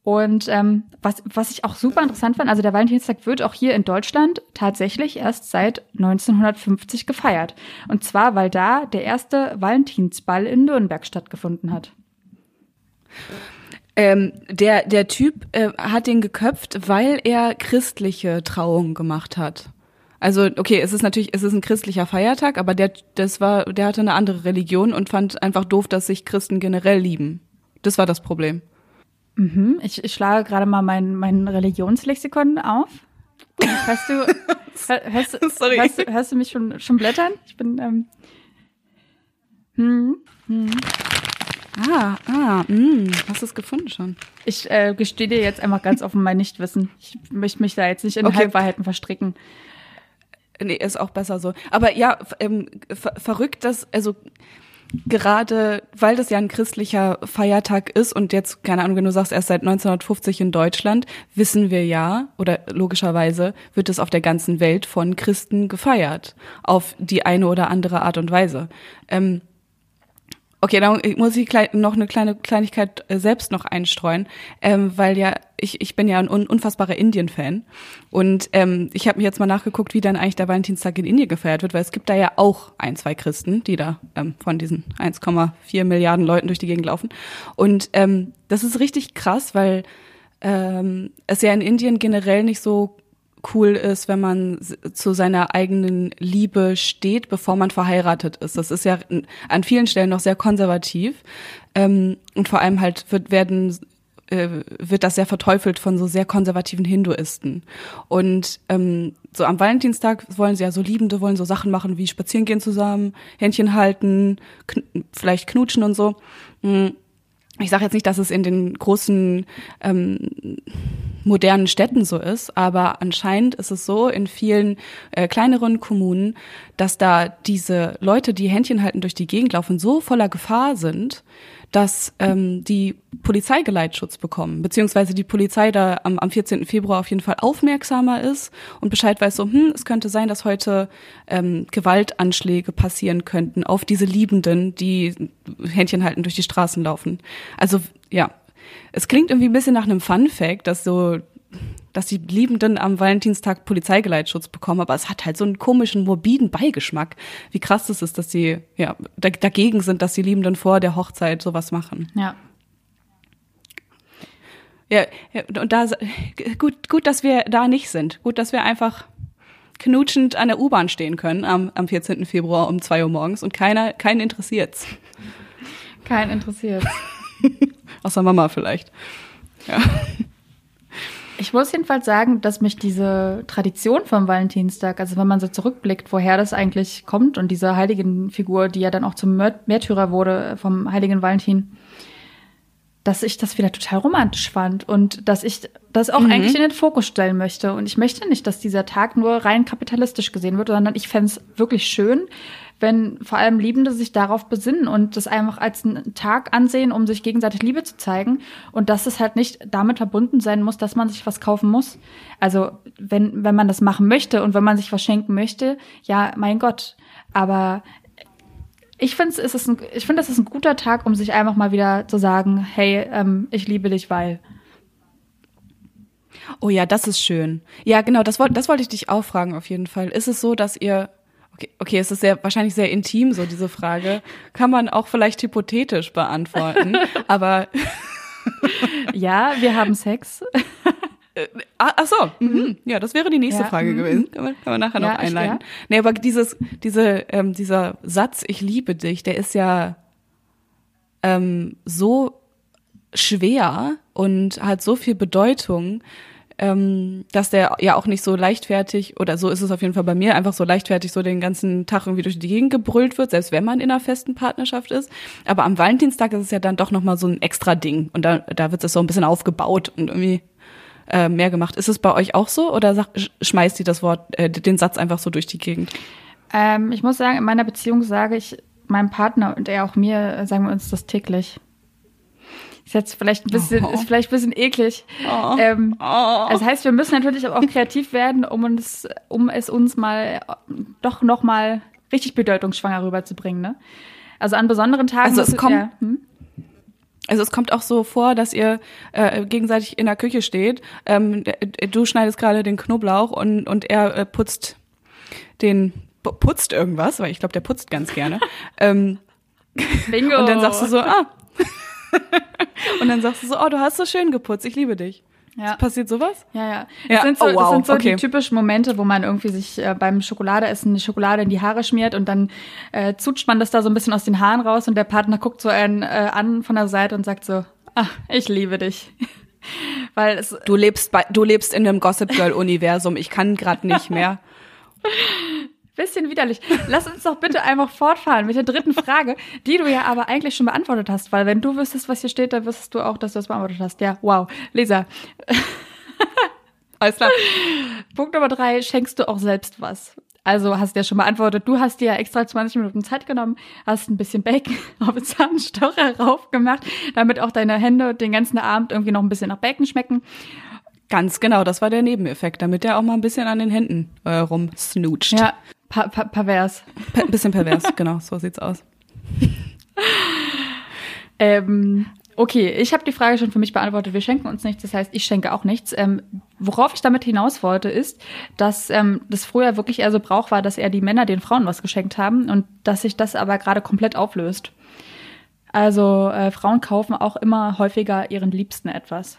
Und ähm, was, was ich auch super interessant fand, also der Valentinstag wird auch hier in Deutschland tatsächlich erst seit 1950 gefeiert. Und zwar, weil da der erste Valentinsball in Nürnberg stattgefunden hat. Ähm, der, der Typ äh, hat den geköpft, weil er christliche Trauungen gemacht hat. Also, okay, es ist natürlich, es ist ein christlicher Feiertag, aber der, das war, der hatte eine andere Religion und fand einfach doof, dass sich Christen generell lieben. Das war das Problem. Mhm. Ich, ich schlage gerade mal mein, mein Religionslexikon auf. Hörst du, hörst, Sorry. Hörst, du, hörst du mich schon, schon blättern? Ich bin. Ähm, hm, hm. Ah, ah, mh, hm. hast du es gefunden schon? Ich äh, gestehe dir jetzt einfach ganz offen mein Nichtwissen. Ich möchte mich da jetzt nicht in okay. Halbwahrheiten verstricken. Nee, ist auch besser so. Aber ja, ähm, ver verrückt, dass, also gerade weil das ja ein christlicher Feiertag ist und jetzt, keine Ahnung, wenn du sagst, erst seit 1950 in Deutschland, wissen wir ja, oder logischerweise wird es auf der ganzen Welt von Christen gefeiert, auf die eine oder andere Art und Weise. Ähm, Okay, dann muss ich noch eine kleine Kleinigkeit äh, selbst noch einstreuen, ähm, weil ja ich, ich bin ja ein unfassbarer Indien-Fan. Und ähm, ich habe mir jetzt mal nachgeguckt, wie dann eigentlich der Valentinstag in Indien gefeiert wird, weil es gibt da ja auch ein, zwei Christen, die da ähm, von diesen 1,4 Milliarden Leuten durch die Gegend laufen. Und ähm, das ist richtig krass, weil ähm, es ja in Indien generell nicht so cool ist, wenn man zu seiner eigenen Liebe steht, bevor man verheiratet ist. Das ist ja an vielen Stellen noch sehr konservativ ähm, und vor allem halt wird werden äh, wird das sehr verteufelt von so sehr konservativen Hinduisten. Und ähm, so am Valentinstag wollen sie ja so Liebende, wollen so Sachen machen wie spazieren gehen zusammen, Händchen halten, kn vielleicht knutschen und so. Mhm ich sage jetzt nicht, dass es in den großen ähm, modernen Städten so ist, aber anscheinend ist es so in vielen äh, kleineren Kommunen, dass da diese Leute, die Händchen halten durch die Gegend laufen, so voller Gefahr sind, dass ähm, die Polizei Geleitschutz bekommen, beziehungsweise die Polizei da am, am 14. Februar auf jeden Fall aufmerksamer ist und Bescheid weiß so, hm, es könnte sein, dass heute ähm, Gewaltanschläge passieren könnten auf diese Liebenden, die Händchen halten durch die Straßen laufen. Also ja, es klingt irgendwie ein bisschen nach einem Fun Fact, dass so dass die Liebenden am Valentinstag Polizeigeleitschutz bekommen, aber es hat halt so einen komischen, morbiden Beigeschmack. Wie krass das ist, dass sie ja dagegen sind, dass die Liebenden vor der Hochzeit sowas machen. Ja. Ja, und da gut, gut, dass wir da nicht sind. Gut, dass wir einfach knutschend an der U-Bahn stehen können am, am 14. Februar um zwei Uhr morgens und keiner, keinen interessiert's. Keinen interessiert's. Außer Mama vielleicht. Ja. Ich muss jedenfalls sagen, dass mich diese Tradition vom Valentinstag, also wenn man so zurückblickt, woher das eigentlich kommt und diese heiligen Figur, die ja dann auch zum Märtyrer wurde vom heiligen Valentin, dass ich das wieder total romantisch fand und dass ich das auch mhm. eigentlich in den Fokus stellen möchte. Und ich möchte nicht, dass dieser Tag nur rein kapitalistisch gesehen wird, sondern ich fände es wirklich schön, wenn vor allem Liebende sich darauf besinnen und das einfach als einen Tag ansehen, um sich gegenseitig Liebe zu zeigen und dass es halt nicht damit verbunden sein muss, dass man sich was kaufen muss. Also wenn, wenn man das machen möchte und wenn man sich was schenken möchte, ja, mein Gott. Aber ich finde, es ist ein, ich finde, das ist ein guter Tag, um sich einfach mal wieder zu sagen, hey, ähm, ich liebe dich, weil. Oh ja, das ist schön. Ja, genau, das wollte das wollte ich dich auch fragen auf jeden Fall. Ist es so, dass ihr Okay, okay, es ist sehr wahrscheinlich sehr intim so diese Frage. Kann man auch vielleicht hypothetisch beantworten, aber ja, wir haben Sex. Äh, ach so, mhm. ja, das wäre die nächste ja. Frage mhm. gewesen. Kann man, kann man nachher ja, noch einleiten. Ja. Nee, aber dieses, diese, ähm, dieser Satz, ich liebe dich, der ist ja ähm, so schwer und hat so viel Bedeutung, ähm, dass der ja auch nicht so leichtfertig, oder so ist es auf jeden Fall bei mir, einfach so leichtfertig so den ganzen Tag irgendwie durch die Gegend gebrüllt wird, selbst wenn man in einer festen Partnerschaft ist. Aber am Valentinstag ist es ja dann doch nochmal so ein extra Ding. Und da, da wird es so ein bisschen aufgebaut und irgendwie äh, mehr gemacht. Ist es bei euch auch so oder sag, schmeißt die das Wort, äh, den Satz einfach so durch die Gegend? Ähm, ich muss sagen, in meiner Beziehung sage ich meinem Partner und er auch mir, äh, sagen wir uns das täglich. Ist jetzt vielleicht ein bisschen, oh. ist vielleicht ein bisschen eklig. Oh. Ähm, oh. Das heißt, wir müssen natürlich auch kreativ werden, um uns, um es uns mal doch noch mal richtig bedeutungsschwanger rüberzubringen. Ne? Also an besonderen Tagen. Also es kommt, ja, hm? Also es kommt auch so vor, dass ihr äh, gegenseitig in der Küche steht. Ähm, du schneidest gerade den Knoblauch und, und er äh, putzt den putzt irgendwas, weil ich glaube, der putzt ganz gerne. ähm, Bingo. Und dann sagst du so, ah, und dann sagst du so, oh, du hast so schön geputzt, ich liebe dich. Ja. Passiert sowas? Ja, ja. Das ja. sind so, oh, wow. das sind so okay. die typischen Momente, wo man irgendwie sich äh, beim Schokoladeessen die Schokolade in die Haare schmiert und dann äh, zutscht man das da so ein bisschen aus den Haaren raus und der Partner guckt so einen äh, an von der Seite und sagt so, ach, ich liebe dich. Weil es du lebst bei, du lebst in einem Gossip Girl Universum. Ich kann gerade nicht mehr. Bisschen widerlich. Lass uns doch bitte einfach fortfahren mit der dritten Frage, die du ja aber eigentlich schon beantwortet hast, weil wenn du wüsstest, was hier steht, dann wüsstest du auch, dass du das beantwortet hast. Ja, wow. Lisa. Alles klar. Punkt Nummer drei, schenkst du auch selbst was? Also hast du ja schon beantwortet, du hast dir ja extra 20 Minuten Zeit genommen, hast ein bisschen Bacon auf den Zahnstocher rauf gemacht, damit auch deine Hände den ganzen Abend irgendwie noch ein bisschen nach Bacon schmecken. Ganz genau, das war der Nebeneffekt, damit er auch mal ein bisschen an den Händen äh, rumsnutscht. Ja, Pa pa pervers. Pa bisschen pervers, genau, so sieht's aus. ähm, okay, ich habe die Frage schon für mich beantwortet. Wir schenken uns nichts, das heißt, ich schenke auch nichts. Ähm, worauf ich damit hinaus wollte, ist, dass ähm, das früher wirklich eher so Brauch war, dass eher die Männer den Frauen was geschenkt haben und dass sich das aber gerade komplett auflöst. Also äh, Frauen kaufen auch immer häufiger ihren Liebsten etwas.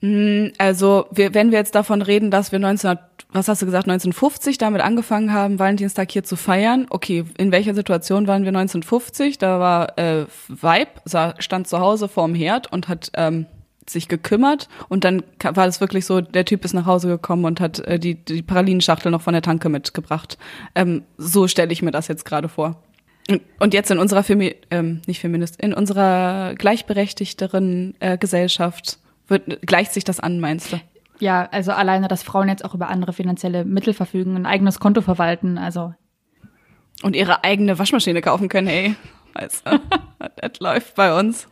Hm, also, wir, wenn wir jetzt davon reden, dass wir 19, was hast du gesagt, 1950 damit angefangen haben, Valentinstag hier zu feiern. Okay, in welcher Situation waren wir 1950? Da war äh, Vibe, stand zu Hause vorm Herd und hat ähm, sich gekümmert und dann war es wirklich so, der Typ ist nach Hause gekommen und hat äh, die, die Pralinenschachtel noch von der Tanke mitgebracht. Ähm, so stelle ich mir das jetzt gerade vor. Und jetzt in unserer Femi ähm, nicht Feminist, in unserer gleichberechtigteren äh, Gesellschaft wird, gleicht sich das an, meinst du? Ja, also alleine, dass Frauen jetzt auch über andere finanzielle Mittel verfügen, ein eigenes Konto verwalten, also. Und ihre eigene Waschmaschine kaufen können, hey, weißt du, das läuft bei uns.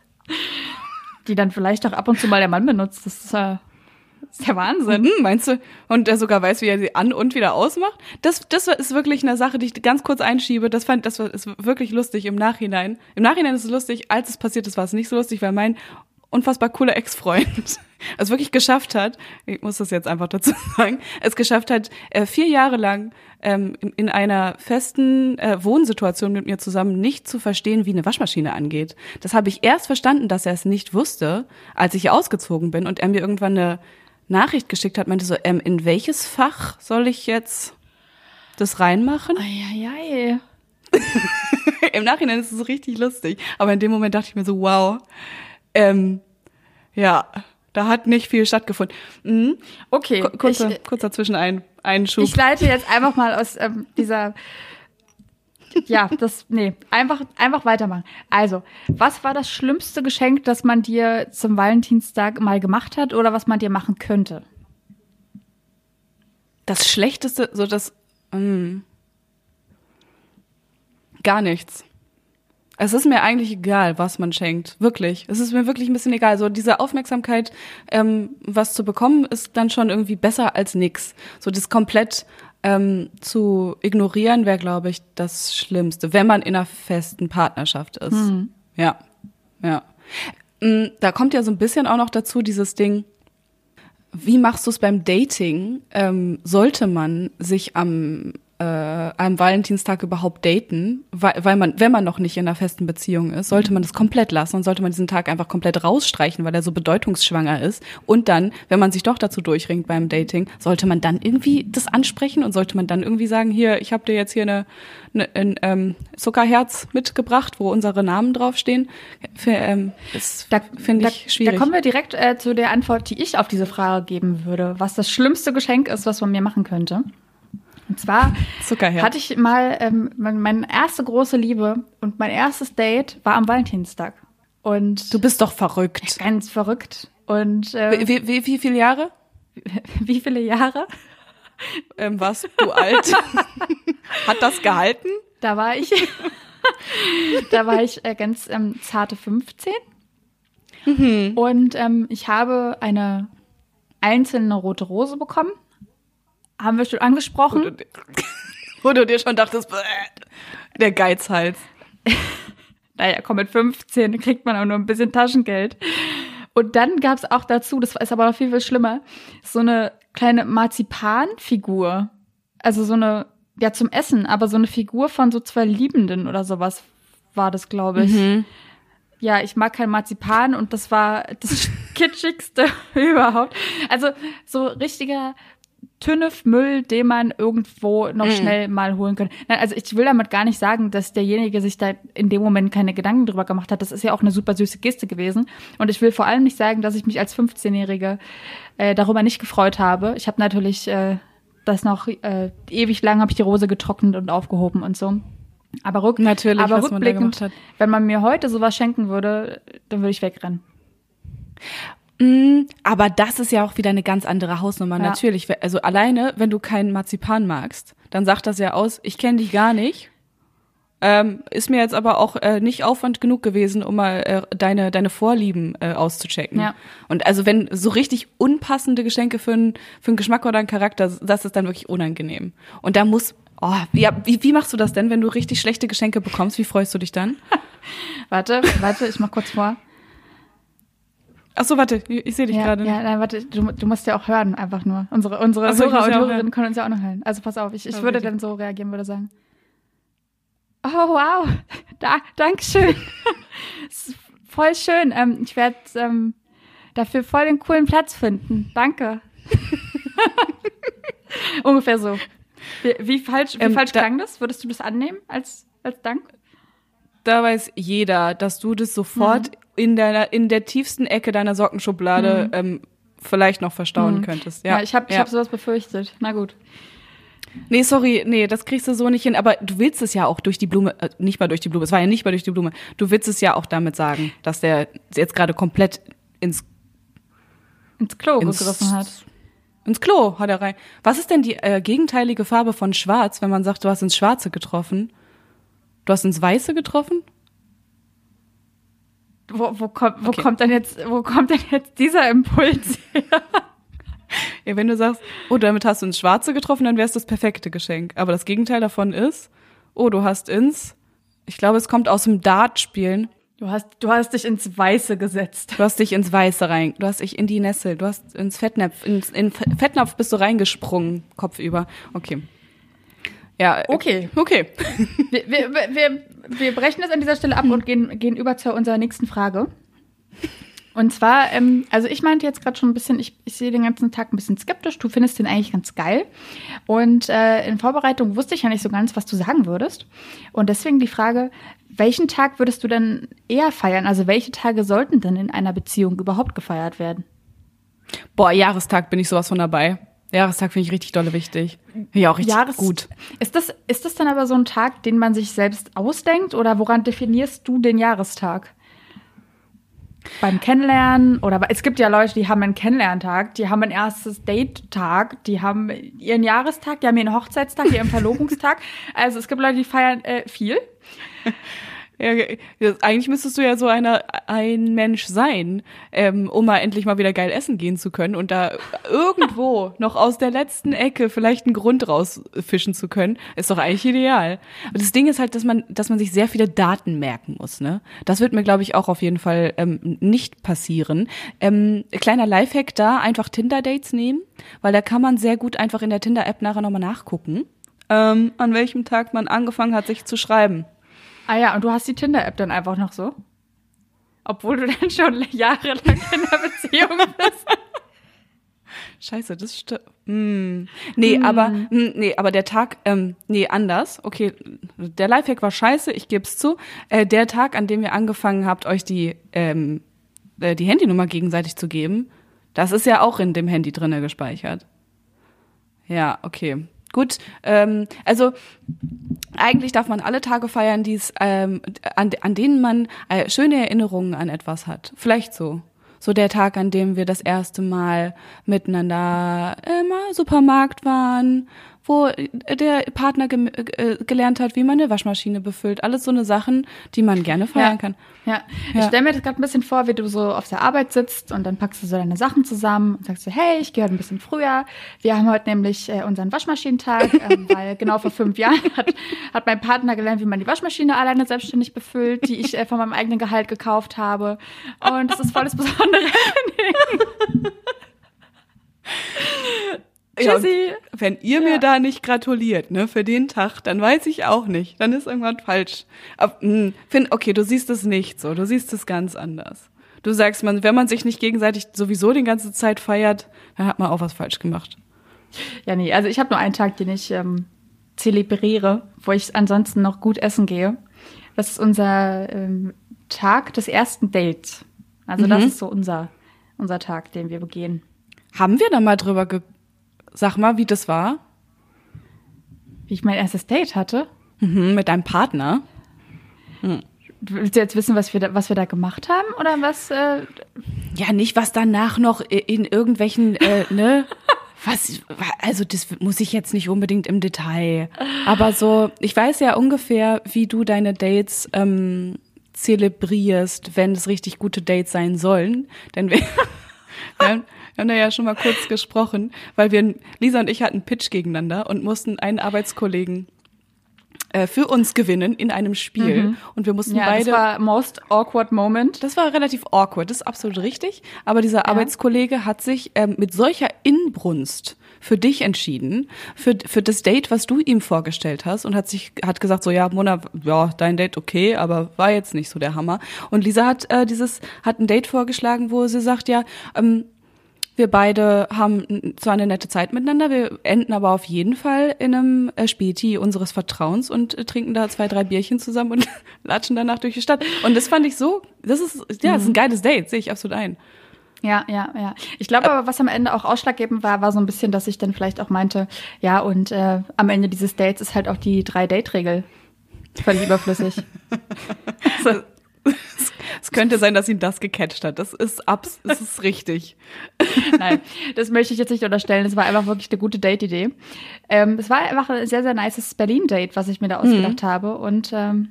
Die dann vielleicht auch ab und zu mal der Mann benutzt, das ist, äh, das ist der Wahnsinn. Mhm, meinst du? Und der sogar weiß, wie er sie an und wieder ausmacht? Das, das ist wirklich eine Sache, die ich ganz kurz einschiebe. Das fand, das ist wirklich lustig im Nachhinein. Im Nachhinein ist es lustig. Als es passiert ist, war es nicht so lustig, weil mein unfassbar cooler Ex-Freund es wirklich geschafft hat, ich muss das jetzt einfach dazu sagen, es geschafft hat, äh, vier Jahre lang ähm, in, in einer festen äh, Wohnsituation mit mir zusammen nicht zu verstehen, wie eine Waschmaschine angeht. Das habe ich erst verstanden, dass er es nicht wusste, als ich ausgezogen bin und er mir irgendwann eine Nachricht geschickt hat, meinte so, ähm, in welches Fach soll ich jetzt das reinmachen? Eieiei. Im Nachhinein ist es richtig lustig, aber in dem Moment dachte ich mir so, wow, ähm, ja, da hat nicht viel stattgefunden. Mhm. Okay. Kurzer, ich, kurzer Zwischen ein, Einschub. Ich leite jetzt einfach mal aus ähm, dieser ja, das, nee, einfach, einfach weitermachen. Also, was war das schlimmste Geschenk, das man dir zum Valentinstag mal gemacht hat oder was man dir machen könnte? Das schlechteste, so das. Mm. Gar nichts. Es ist mir eigentlich egal, was man schenkt. Wirklich. Es ist mir wirklich ein bisschen egal. So diese Aufmerksamkeit, ähm, was zu bekommen, ist dann schon irgendwie besser als nix. So das komplett ähm, zu ignorieren wäre, glaube ich, das Schlimmste, wenn man in einer festen Partnerschaft ist. Mhm. Ja, ja. Mm, Da kommt ja so ein bisschen auch noch dazu dieses Ding, wie machst du es beim Dating? Ähm, sollte man sich am äh, am Valentinstag überhaupt daten, weil, weil man, wenn man noch nicht in einer festen Beziehung ist, sollte man das komplett lassen und sollte man diesen Tag einfach komplett rausstreichen, weil er so bedeutungsschwanger ist. Und dann, wenn man sich doch dazu durchringt beim Dating, sollte man dann irgendwie das ansprechen und sollte man dann irgendwie sagen, hier, ich habe dir jetzt hier eine, eine ein ähm, Zuckerherz mitgebracht, wo unsere Namen draufstehen. Für, ähm, das Da finde da, ich schwierig. Da kommen wir direkt äh, zu der Antwort, die ich auf diese Frage geben würde, was das schlimmste Geschenk ist, was man mir machen könnte. Und zwar Zuckerherz. hatte ich mal ähm, mein- meine erste große Liebe und mein erstes Date war am Valentinstag. Und du bist doch verrückt. ganz verrückt. Und äh, Wie, wie, wie viele Jahre wie viele Jahre? ähm, warst du alt? Hat das gehalten? Da war ich, da war ich äh, ganz ähm, zarte 15. Mhm. Und ähm, ich habe eine einzelne rote Rose bekommen. Haben wir schon angesprochen. Wo du, wo du dir schon dachtest, der Geizhals. Naja, komm, mit 15 kriegt man auch nur ein bisschen Taschengeld. Und dann gab es auch dazu, das ist aber noch viel, viel schlimmer, so eine kleine Marzipanfigur. Also so eine, ja, zum Essen, aber so eine Figur von so zwei Liebenden oder sowas war das, glaube ich. Ja, ich mag kein Marzipan und das war das kitschigste überhaupt. Also so richtiger Tünnef-Müll, den man irgendwo noch schnell mal holen könnte. Nein, also ich will damit gar nicht sagen, dass derjenige sich da in dem Moment keine Gedanken drüber gemacht hat. Das ist ja auch eine super süße Geste gewesen. Und ich will vor allem nicht sagen, dass ich mich als 15-Jährige äh, darüber nicht gefreut habe. Ich habe natürlich äh, das noch äh, ewig lang habe ich die Rose getrocknet und aufgehoben und so. Aber, rück Natürlich, aber man rückblickend, hat. wenn man mir heute sowas schenken würde, dann würde ich wegrennen. Mm, aber das ist ja auch wieder eine ganz andere Hausnummer. Ja. Natürlich, also alleine, wenn du keinen Marzipan magst, dann sagt das ja aus, ich kenne dich gar nicht. Ähm, ist mir jetzt aber auch äh, nicht Aufwand genug gewesen, um mal äh, deine, deine Vorlieben äh, auszuchecken. Ja. Und also wenn so richtig unpassende Geschenke für einen für einen Geschmack oder einen Charakter, das ist dann wirklich unangenehm. Und da muss, oh, ja, wie, wie machst du das denn, wenn du richtig schlechte Geschenke bekommst? Wie freust du dich dann? Warte, warte, ich mach kurz vor. Ach so, warte, ich, sehe dich Ja, gerade. ja, nein, warte, du, du musst ja auch hören, einfach nur. Unsere, unsere so, Hörer und Hörerinnen können uns ja auch noch hören. Also pass auf, ich, ich Oh, würde bitte. dann so reagieren, würde sagen. Oh, wow, da, Dankeschön. Voll schön. Ähm, ich werde ähm, dafür voll den coolen Platz finden. Danke. Ungefähr so. Wie, wie falsch, wie Ähm, falsch da- klang das? Würdest du das annehmen als, als Dank? da weiß jeder, dass du das sofort Mhm. In deiner, in der tiefsten Ecke deiner Sockenschublade ähm, vielleicht noch verstauen Mhm. könntest. Ja, Ja, ich habe ich ja. hab sowas befürchtet. Na gut. Nee, sorry, nee, das kriegst du so nicht hin. Aber du willst es ja auch durch die Blume, äh, nicht mal durch die Blume, es war ja nicht mal durch die Blume. Du willst es ja auch damit sagen, dass der jetzt gerade komplett ins, Ins Klo ins, gegriffen hat. ins Klo hat er rein. Was ist denn die äh, gegenteilige Farbe von Schwarz, wenn man sagt, du hast ins Schwarze getroffen? Du hast ins Weiße getroffen? Wo, wo, kommt, wo Okay. kommt denn jetzt, wo kommt denn jetzt dieser Impuls her? Ja, wenn du sagst, oh, damit hast du ins Schwarze getroffen, dann wäre es das perfekte Geschenk. Aber das Gegenteil davon ist, oh, du hast ins, ich glaube, es kommt aus dem Dartspielen. Du hast, du hast dich ins Weiße gesetzt. Du hast dich ins Weiße rein, du hast dich in die Nessel, du hast ins Fettnapf, ins, in Fe- Fettnapf bist du reingesprungen, kopfüber. Okay. Ja. Okay. Okay. Wir, wir, wir, wir brechen das an dieser Stelle ab und gehen, gehen über zu unserer nächsten Frage. Und zwar, ähm, also ich meinte jetzt gerade schon ein bisschen, ich, ich sehe den ganzen Tag ein bisschen skeptisch. Du findest den eigentlich ganz geil. Und äh, in Vorbereitung wusste ich ja nicht so ganz, was du sagen würdest. Und deswegen die Frage, welchen Tag würdest du denn eher feiern? Also welche Tage sollten denn in einer Beziehung überhaupt gefeiert werden? Boah, Jahrestag bin ich sowas von dabei. Jahrestag finde ich richtig dolle wichtig. Ja, auch richtig Jahres gut. Ist das, ist das dann aber so ein Tag, den man sich selbst ausdenkt oder woran definierst du den Jahrestag? beim Kennenlernen oder es gibt ja Leute, die haben einen Kennenlerntag, die haben ein erstes Date-Tag, die haben ihren Jahrestag, die haben ihren Hochzeitstag, ihren Verlobungstag. Also es gibt Leute, die feiern äh, viel. Ja, eigentlich müsstest du ja so einer, ein Mensch sein, ähm, um mal endlich mal wieder geil essen gehen zu können und da irgendwo noch aus der letzten Ecke vielleicht einen Grund rausfischen zu können, ist doch eigentlich ideal. Aber das Ding ist halt, dass man, dass man sich sehr viele Daten merken muss, ne? Das wird mir, glaube ich, auch auf jeden Fall ähm, nicht passieren. Ähm, kleiner Lifehack da, einfach Tinder-Dates nehmen, weil da kann man sehr gut einfach in der Tinder-App nachher nochmal nachgucken, ähm, an welchem Tag man angefangen hat, sich zu schreiben. Ah ja, und du hast die Tinder-App dann einfach noch so? Obwohl du dann schon jahrelang in einer Beziehung bist. Scheiße, das stimmt. Hm. Nee, hm. aber hm, nee, aber der Tag, ähm, nee, anders. Okay, der Lifehack war scheiße, ich geb's zu. Äh, der Tag, an dem ihr angefangen habt, euch die ähm, äh, die Handynummer gegenseitig zu geben, das ist ja auch in dem Handy drinne gespeichert. Ja, okay. Gut, ähm, also eigentlich darf man alle Tage feiern, die's, ähm, an, an denen man äh, schöne Erinnerungen an etwas hat. Vielleicht so. So der Tag, an dem wir das erste Mal miteinander im Supermarkt waren, wo der Partner ge äh, gelernt hat, wie man eine Waschmaschine befüllt. Alles so eine Sachen, die man gerne feiern ja. kann. Ja, ja. ich stelle mir das gerade ein bisschen vor, wie du so auf der Arbeit sitzt und dann packst du so deine Sachen zusammen und sagst so, hey, ich gehe heute ein bisschen früher. Wir haben heute nämlich äh, unseren Waschmaschinentag, ähm, weil genau vor fünf Jahren hat, hat mein Partner gelernt, wie man die Waschmaschine alleine selbstständig befüllt, die ich äh, von meinem eigenen Gehalt gekauft habe. Und das ist voll das Besondere. Ja, wenn ihr ja. mir da nicht gratuliert, ne, für den Tag, dann weiß ich auch nicht. Dann ist irgendwas falsch. Aber, mh, hm, find, okay, du siehst es nicht so. Du siehst es ganz anders. Du sagst, man, wenn man sich nicht gegenseitig sowieso die ganze Zeit feiert, dann hat man auch was falsch gemacht. Ja, nee, also ich habe nur einen Tag, den ich ähm, zelebriere, wo ich ansonsten noch gut essen gehe. Das ist unser ähm, Tag des ersten Dates. Also mhm. das ist so unser, unser Tag, den wir begehen. Haben wir da mal drüber ge Sag mal, wie das war. Wie ich mein erstes Date hatte? Mhm, mit deinem Partner. Mhm. Willst du jetzt wissen, was wir da, was wir da gemacht haben oder was? Äh ja, nicht was danach noch in irgendwelchen, äh, ne? Was, also das muss ich jetzt nicht unbedingt im Detail. Aber so, ich weiß ja ungefähr, wie du deine Dates ähm, zelebrierst, wenn es richtig gute Dates sein sollen. Denn wir, haben da ja schon mal kurz gesprochen, weil wir, Lisa und ich hatten Pitch gegeneinander und mussten einen Arbeitskollegen äh, für uns gewinnen in einem Spiel mhm. und wir mussten ja, beide. Das war most awkward moment. Das war relativ awkward, das ist absolut richtig. Aber dieser ja. Arbeitskollege hat sich ähm, mit solcher Inbrunst für dich entschieden, für, für das Date, was du ihm vorgestellt hast und hat sich hat gesagt so ja Mona, ja dein Date okay, aber war jetzt nicht so der Hammer. Und Lisa hat äh, dieses hat ein Date vorgeschlagen, wo sie sagt ja ähm, wir beide haben zwar eine nette Zeit miteinander, wir enden aber auf jeden Fall in einem äh, Späti unseres Vertrauens und äh, trinken da zwei, drei Bierchen zusammen und latschen danach durch die Stadt. Und das fand ich so, das ist, ja, das ist ein mhm. geiles Date, sehe ich absolut ein. Ja, ja, ja. Ich glaube aber, was am Ende auch ausschlaggebend war, war so ein bisschen, dass ich dann vielleicht auch meinte, ja, und äh, am Ende dieses Dates ist halt auch die Drei-Date-Regel völlig überflüssig. so. Es könnte sein, dass ihn das gecatcht hat. Das ist abs, das ist richtig. Nein, das möchte ich jetzt nicht unterstellen. Es war einfach wirklich eine gute Date-Idee. Ähm, es war einfach ein sehr, sehr nices Berlin-Date, was ich mir da ausgedacht mhm. habe. Und ähm,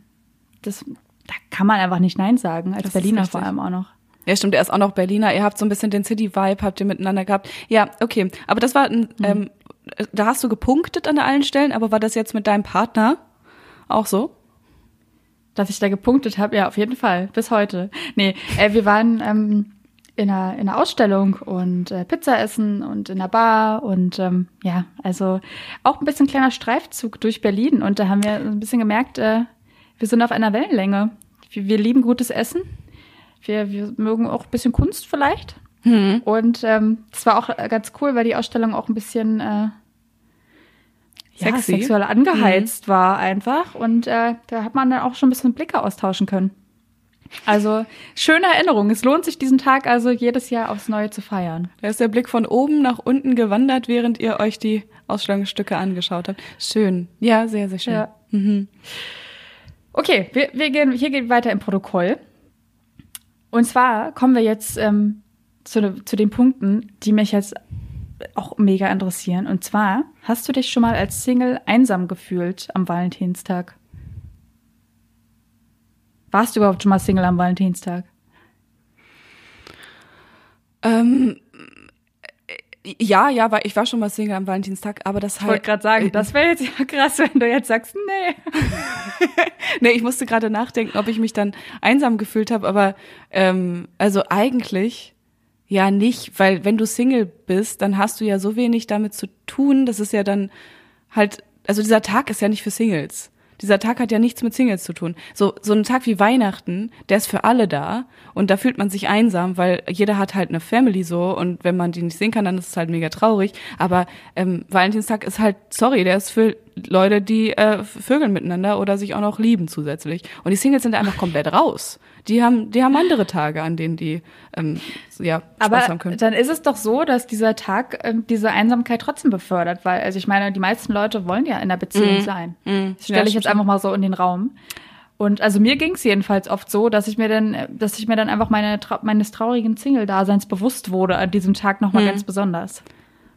das, da kann man einfach nicht Nein sagen, als das Berliner vor allem auch noch. Ja, stimmt, er ist auch noch Berliner. Ihr habt so ein bisschen den City-Vibe, habt ihr miteinander gehabt. Ja, okay. Aber das war ein, mhm. ähm, da hast du gepunktet an allen Stellen, aber war das jetzt mit deinem Partner auch so? Dass ich da gepunktet habe, ja, auf jeden Fall, bis heute. Nee, äh, wir waren ähm, in, einer, in einer Ausstellung und äh, Pizza essen und in einer Bar und ähm, ja, also auch ein bisschen kleiner Streifzug durch Berlin und da haben wir ein bisschen gemerkt, äh, wir sind auf einer Wellenlänge. Wir, wir lieben gutes Essen. Wir, wir mögen auch ein bisschen Kunst vielleicht. Mhm. Und ähm, das war auch ganz cool, weil die Ausstellung auch ein bisschen äh, ja, Sexy. sexuell angeheizt mhm. war einfach. Und äh, da hat man dann auch schon ein bisschen Blicke austauschen können. Also schöne Erinnerung. Es lohnt sich diesen Tag also jedes Jahr aufs Neue zu feiern. Da ist der Blick von oben nach unten gewandert, während ihr euch die Ausstellungsstücke angeschaut habt. Schön. Ja, sehr, sehr schön. Ja. Mhm. Okay, wir, wir gehen, hier geht weiter im Protokoll. Und zwar kommen wir jetzt ähm, zu, zu den Punkten, die mich jetzt auch mega interessieren. Und zwar, hast du dich schon mal als Single einsam gefühlt am Valentinstag? Warst du überhaupt schon mal Single am Valentinstag? Ähm, ja, ja, war, ich war schon mal Single am Valentinstag, aber das halt. Ich wollte gerade sagen, das wäre jetzt ja krass, wenn du jetzt sagst, nee. nee, ich musste gerade nachdenken, ob ich mich dann einsam gefühlt habe, aber ähm, also eigentlich ja nicht, weil wenn du Single bist, dann hast du ja so wenig damit zu tun, das ist ja dann halt, also dieser Tag ist ja nicht für Singles. Dieser Tag hat ja nichts mit Singles zu tun. So, so ein Tag wie Weihnachten, der ist für alle da und da fühlt man sich einsam, weil jeder hat halt eine Family so und wenn man die nicht sehen kann, dann ist es halt mega traurig. Aber ähm, Valentinstag ist halt, sorry, der ist für Leute, die äh, vögeln miteinander oder sich auch noch lieben zusätzlich. Und die Singles sind einfach komplett raus. Die haben, die haben andere Tage, an denen die ähm, ja, Spaß Aber haben können. dann ist es doch so, dass dieser Tag ähm, diese Einsamkeit trotzdem befördert, weil, also ich meine, die meisten Leute wollen ja in einer Beziehung Mhm. sein. Mhm. Das stelle Ja, ich jetzt einfach mal so in den Raum. Und also mir ging es jedenfalls oft so, dass ich mir dann, dass ich mir dann einfach meine, meines traurigen Single-Daseins bewusst wurde an diesem Tag nochmal Mhm. ganz besonders.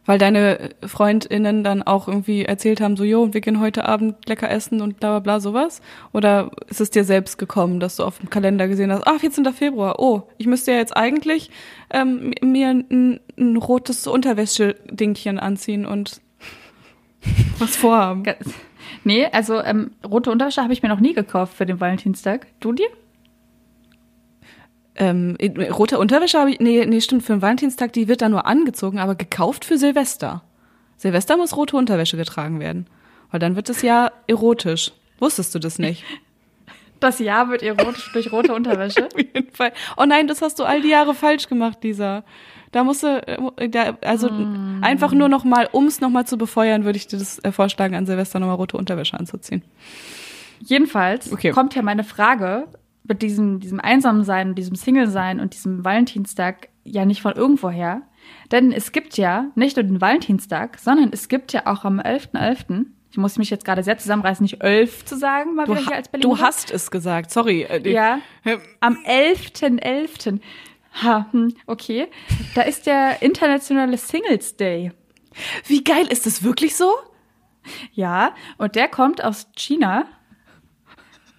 Weil deine FreundInnen dann auch irgendwie erzählt haben, so, jo, wir gehen heute Abend lecker essen und bla bla bla sowas? Oder ist es dir selbst gekommen, dass du auf dem Kalender gesehen hast, ah, 14. Februar, oh, ich müsste ja jetzt eigentlich ähm, mir ein, ein rotes Unterwäsche-Dingchen anziehen und was vorhaben? Nee, also ähm, rote Unterwäsche habe ich mir noch nie gekauft für den Valentinstag. Du dir? Ähm, rote Unterwäsche habe ich, nee, nee, stimmt, für den Valentinstag, die wird da nur angezogen, aber gekauft für Silvester. Silvester muss rote Unterwäsche getragen werden. Weil dann wird es ja erotisch. Wusstest du das nicht? Das Jahr wird erotisch durch rote Unterwäsche. Auf jeden Fall. Oh nein, das hast du all die Jahre falsch gemacht, Lisa. Da musst du, äh, da, also einfach nur noch mal, um es noch mal zu befeuern, würde ich dir das äh, vorschlagen, an Silvester noch mal rote Unterwäsche anzuziehen. Jedenfalls Okay. kommt ja meine Frage mit diesem, diesem Einsamsein, diesem Single-Sein und diesem Valentinstag ja nicht von irgendwoher. Denn es gibt ja nicht nur den Valentinstag, sondern es gibt ja auch am 11.11., ich muss mich jetzt gerade sehr zusammenreißen, nicht 11 zu sagen, mal Du, wieder hier als Berliner. du hast es gesagt, sorry. äh, Ja, am 11.11. Ha, hm, okay. Da ist der internationale Singles Day. Wie geil, ist das wirklich so? Ja, und der kommt aus China.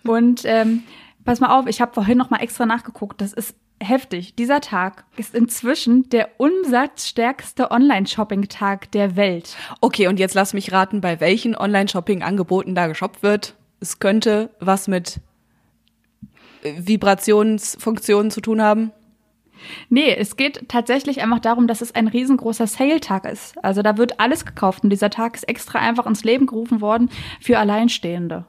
Und ähm, pass mal auf, ich habe vorhin noch mal extra nachgeguckt. Das ist heftig. Dieser Tag ist inzwischen der umsatzstärkste Online-Shopping-Tag der Welt. Okay, und jetzt lass mich raten, bei welchen Online-Shopping-Angeboten da geshoppt wird. Es könnte was mit äh, Vibrationsfunktionen zu tun haben. Nee, es geht tatsächlich einfach darum, dass es ein riesengroßer Sale-Tag ist. Also da wird alles gekauft und dieser Tag ist extra einfach ins Leben gerufen worden für Alleinstehende.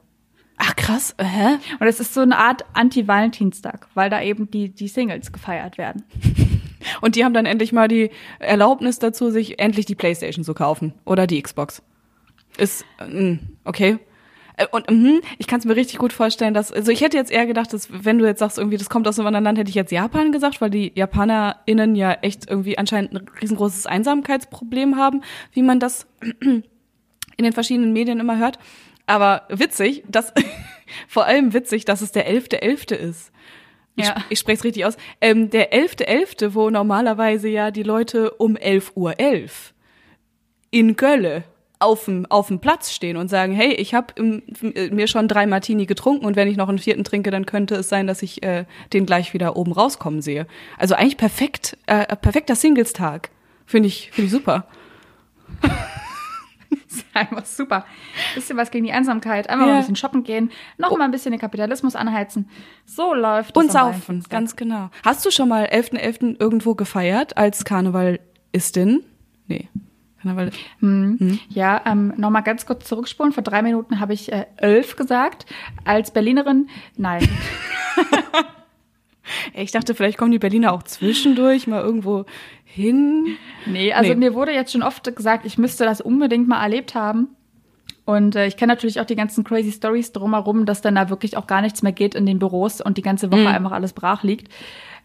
Ach krass, hä? Und es ist so eine Art Anti-Valentinstag, weil da eben die, die Singles gefeiert werden. Und die haben dann endlich mal die Erlaubnis dazu, sich endlich die Playstation zu kaufen oder die Xbox. Ist äh, okay. Äh, Und mhm, ich kann es mir richtig gut vorstellen, dass also ich hätte jetzt eher gedacht, dass wenn du jetzt sagst irgendwie, das kommt aus einem anderen Land, hätte ich jetzt Japan gesagt, weil die JapanerInnen ja echt irgendwie anscheinend ein riesengroßes Einsamkeitsproblem haben, wie man das in den verschiedenen Medien immer hört. Aber witzig, dass vor allem witzig, dass es der 11.11. ist. Ich, Ja. ich spreche es richtig aus. Ähm, der 11.11., wo normalerweise ja die Leute um 11.11 Uhr in Gölle auf dem, auf dem Platz stehen und sagen, hey, ich habe mir schon drei Martini getrunken und wenn ich noch einen vierten trinke, dann könnte es sein, dass ich äh, den gleich wieder oben rauskommen sehe. Also eigentlich perfekt, äh, perfekter Singles-Tag. Finde ich, finde ich super. Einfach super. Bisschen was gegen die Einsamkeit. Einfach mal Ja. ein bisschen shoppen gehen. Noch mal ein bisschen den Kapitalismus anheizen. So läuft Und das. am saufen, ganz genau. Hast du schon mal 11.11. irgendwo gefeiert als Karnevalistin? Nee. Karneval. Hm. Ja, ähm, noch mal ganz kurz zurückspulen. Vor drei Minuten habe ich äh, elf gesagt. Als Berlinerin, nein. Ich dachte, vielleicht kommen die Berliner auch zwischendurch mal irgendwo hin. Nee, also Nee. mir wurde jetzt schon oft gesagt, ich müsste das unbedingt mal erlebt haben. Und äh, ich kenne natürlich auch die ganzen crazy Stories drumherum, dass dann da wirklich auch gar nichts mehr geht in den Büros und die ganze Woche einfach alles brach liegt.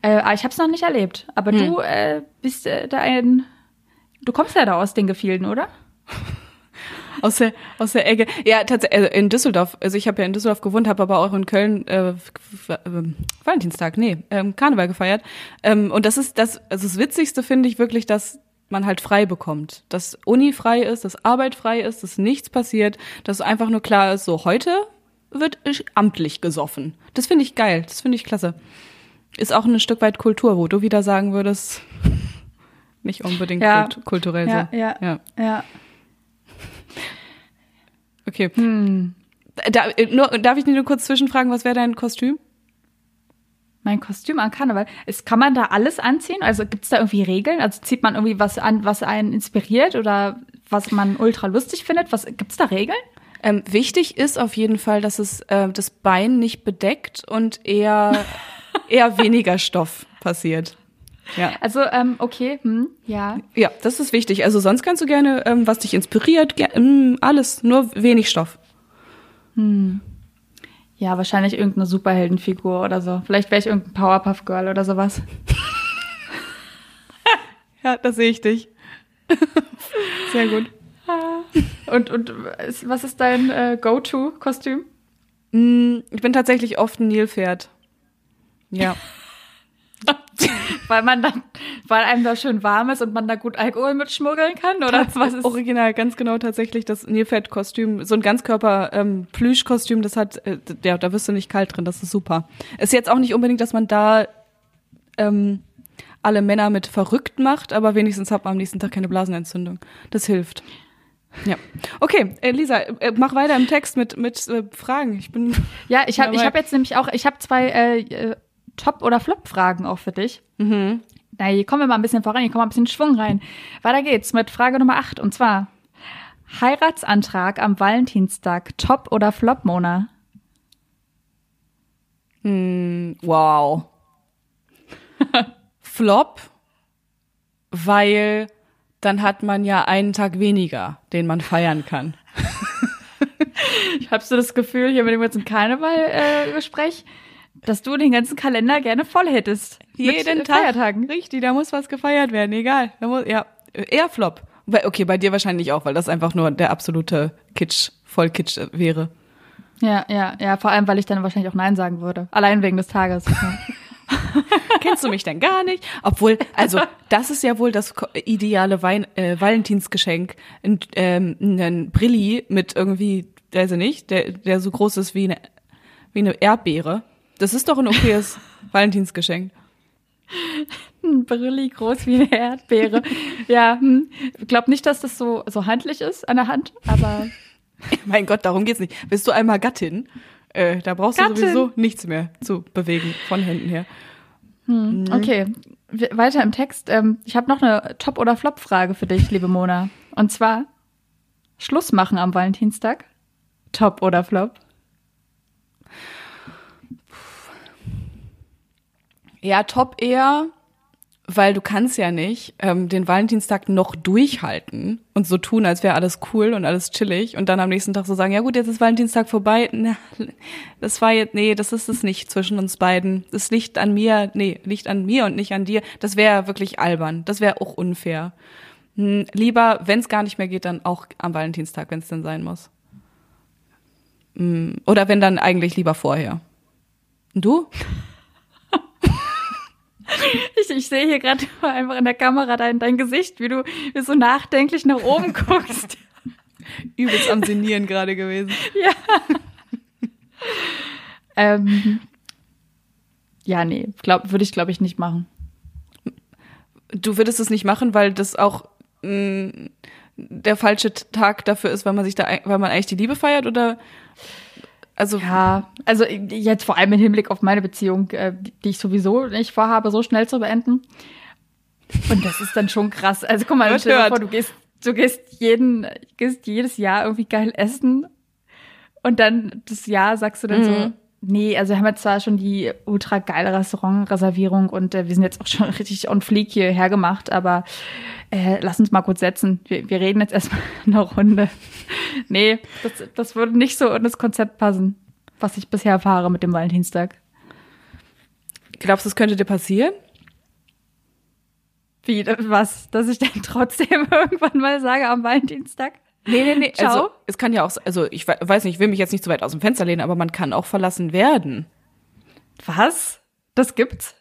Äh, aber ich habe es noch nicht erlebt. Aber du äh, bist äh, da ein, du kommst ja da aus den Gefilden, oder? aus der aus der Ecke. Ja, tatsächlich also in Düsseldorf. Also ich habe ja in Düsseldorf gewohnt, habe aber auch in Köln äh, Valentinstag, nee, ähm, Karneval gefeiert. Ähm, und das ist das, also das Witzigste finde ich wirklich, dass man halt frei bekommt, dass Uni frei ist, dass Arbeit frei ist, dass nichts passiert, dass einfach nur klar ist, so heute wird amtlich gesoffen. Das finde ich geil, das finde ich klasse. Ist auch ein Stück weit Kultur, wo du wieder sagen würdest, nicht unbedingt Ja. kult kulturell Ja, so. ja, ja. ja. Okay. Hm. Da, äh, nur, darf ich nur kurz zwischenfragen, was wäre dein Kostüm? Mein Kostüm an Karneval. Ist, kann man da alles anziehen? Also gibt es da irgendwie Regeln? Also zieht man irgendwie was an, was einen inspiriert oder was man ultra lustig findet? Was gibt's da Regeln? Ähm, wichtig ist auf jeden Fall, dass es äh, das Bein nicht bedeckt und eher, eher weniger Stoff passiert. Ja. Also, ähm, okay, hm, ja. ja, das ist wichtig. Also sonst kannst du gerne, ähm, was dich inspiriert, ähm, alles, nur wenig Stoff. Ja, wahrscheinlich irgendeine Superheldenfigur oder so. Vielleicht wäre ich irgendein Powerpuff Girl oder sowas. Ja, das sehe ich dich. Sehr gut. Und, und was ist dein äh, Go-To-Kostüm? Mm, Ich bin tatsächlich oft ein Nilpferd. Ja. Weil man dann, weil einem da schön warm ist und man da gut Alkohol mitschmuggeln kann? Oder was ist? Original, ganz genau tatsächlich das Nilpferd-Kostüm, so ein Ganzkörper ähm, Plüschkostüm, das hat, äh, ja, da wirst du nicht kalt drin, das ist super. Ist jetzt auch nicht unbedingt, dass man da ähm, alle Männer mit verrückt macht, aber wenigstens hat man am nächsten Tag keine Blasenentzündung. Das hilft. Ja. Okay, äh, Lisa, äh, mach weiter im Text mit mit äh, Fragen. Ich bin Ja, ich habe ich Dabei- hab jetzt nämlich auch, ich habe zwei äh, äh, Top- oder Flop-Fragen auch für dich. mhm. Na, hier kommen wir mal ein bisschen voran, hier kommen wir ein bisschen Schwung rein. Weiter geht's mit Frage Nummer 8 und zwar Heiratsantrag am Valentinstag, Top oder Flop, Mona? Hm, wow. Flop, weil dann hat man ja einen Tag weniger, den man feiern kann. Hast du das Gefühl, hier mit dem ganzen Karneval-Gespräch, dass du den ganzen Kalender gerne voll hättest? mit, äh, Feiertagen. Richtig, da muss was gefeiert werden, egal. Da muss, ja, eher Flop. Okay, bei dir wahrscheinlich auch, weil das einfach nur der absolute Kitsch, Vollkitsch wäre. Ja, ja, ja, vor allem, weil ich dann wahrscheinlich auch Nein sagen würde. Allein wegen des Tages. Kennst du mich denn gar nicht? Obwohl, also das ist ja wohl das ideale Wein, äh, Valentinsgeschenk. Ein, ähm, ein Brilli mit irgendwie, weiß ich nicht, der, der so groß ist wie eine, wie eine Erdbeere. Das ist doch ein okayes Valentinsgeschenk. Ein Brilli groß wie eine Erdbeere. ja, hm. ich glaube nicht, dass das so, so handlich ist an der Hand, aber Mein Gott, darum geht's nicht. Bist du einmal Gattin, äh, da brauchst Gattin. du sowieso nichts mehr zu bewegen von Händen her. Mhm. okay. Weiter im Text. Ähm, ich habe noch eine Top- oder Flop-Frage für dich, liebe Mona. Und zwar Schluss machen am Valentinstag. Top oder Flop? Ja, top eher, weil du kannst ja nicht ähm, den Valentinstag noch durchhalten und so tun, als wäre alles cool und alles chillig und dann am nächsten Tag so sagen, ja gut, jetzt ist Valentinstag vorbei. Na, das war jetzt, nee, das ist es nicht zwischen uns beiden. Das liegt an mir, nee, liegt an mir und nicht an dir. Das wäre wirklich albern. Das wäre auch unfair. Hm, lieber, wenn es gar nicht mehr geht, dann auch am Valentinstag, wenn es denn sein muss. Hm, oder wenn dann eigentlich lieber vorher. Und du? Ich, ich sehe hier gerade einfach in der Kamera dein, dein Gesicht, wie du wie so nachdenklich nach oben guckst. Übelst am Sinieren gerade gewesen. ja. ähm, ja, nee, glaub, würde ich, glaube ich, nicht machen. Du würdest es nicht machen, weil das auch mh, der falsche Tag dafür ist, weil man sich da, weil man eigentlich die Liebe feiert oder also Ja, also jetzt vor allem im Hinblick auf meine Beziehung, äh, die ich sowieso nicht vorhabe, so schnell zu beenden. Und das ist dann schon krass. Also guck mal, stell dir vor, du gehst, du gehst jeden, gehst jedes Jahr irgendwie geil essen und dann das Jahr sagst du dann so, Mhm. Nee, also wir haben jetzt zwar schon die ultra geile Restaurantreservierung und äh, wir sind jetzt auch schon richtig on fleek hierher gemacht, aber äh, lass uns mal kurz setzen. Wir, wir reden jetzt erstmal eine Runde. nee, das, das würde nicht so in das Konzept passen, was ich bisher erfahre mit dem Valentinstag. glaubst du, es könnte dir passieren? Wie, was? Dass ich dann trotzdem irgendwann mal sage am Valentinstag? Nee, nee, nee. Ciao. Also, es kann ja auch, also ich we- weiß nicht, ich will mich jetzt nicht zu weit aus dem Fenster lehnen, aber man kann auch verlassen werden. Was? Das gibt's?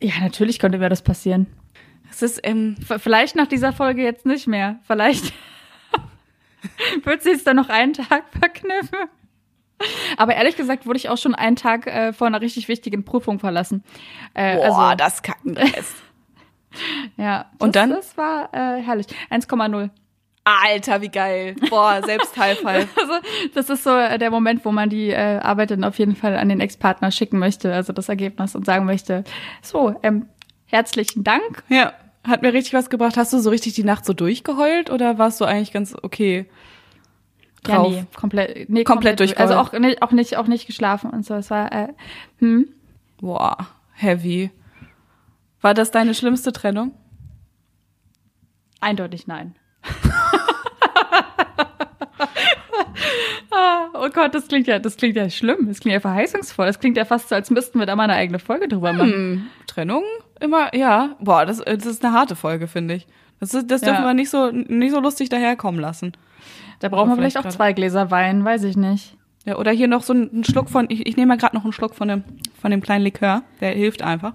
Ja, natürlich könnte mir das passieren. Es ist, ähm, Vielleicht nach dieser Folge jetzt nicht mehr. Vielleicht wird sie es dann noch einen Tag verkniffen. Aber ehrlich gesagt wurde ich auch schon einen Tag äh, vor einer richtig wichtigen Prüfung verlassen. Äh, boah, also, das Kackendress. ja. Und das, dann? Das war äh, herrlich. 1,0. Alter, wie geil. Boah, selbst High Five. Also, das ist so äh, der Moment, wo man die äh, Arbeit dann auf jeden Fall an den Ex-Partner schicken möchte, also das Ergebnis und sagen möchte, so, ähm, herzlichen Dank. Ja, hat mir richtig was gebracht. Hast du so richtig die Nacht so durchgeheult oder warst du eigentlich ganz okay drauf? Ja, nee, komplett, nee, Komplett durch. Also auch nicht, auch nicht, auch nicht geschlafen und so. Es war, äh, hm, Boah, heavy. War das deine schlimmste Trennung? eindeutig nein. Ah, oh Gott, das klingt ja, das klingt ja schlimm. Das klingt ja verheißungsvoll. Das klingt ja fast so, als müssten wir da mal eine eigene Folge drüber machen. Hm, Trennung? Immer, ja. Boah, das, das ist eine harte Folge, finde ich. Das, ist, das dürfen Ja. wir nicht so, nicht so lustig daherkommen lassen. Da brauchen wir vielleicht vielleicht auch zwei Gläser Wein, weiß ich nicht. Ja, oder hier noch so einen Schluck von, ich, ich nehme mal gerade noch einen Schluck von dem, von dem kleinen Likör. Der hilft einfach.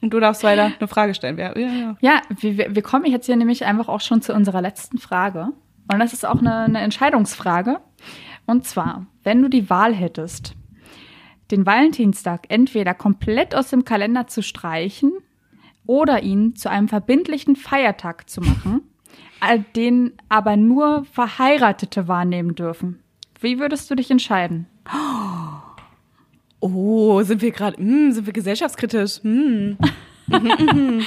Und du darfst weiter eine Frage stellen. Ja, ja, ja. Ja, wir, wir kommen jetzt hier nämlich einfach auch schon zu unserer letzten Frage. Und das ist auch eine, eine Entscheidungsfrage. Und zwar, wenn du die Wahl hättest, den Valentinstag entweder komplett aus dem Kalender zu streichen oder ihn zu einem verbindlichen Feiertag zu machen, äh, den aber nur Verheiratete wahrnehmen dürfen. Wie würdest du dich entscheiden? Oh, sind wir gerade, hm, sind wir gesellschaftskritisch? Hm.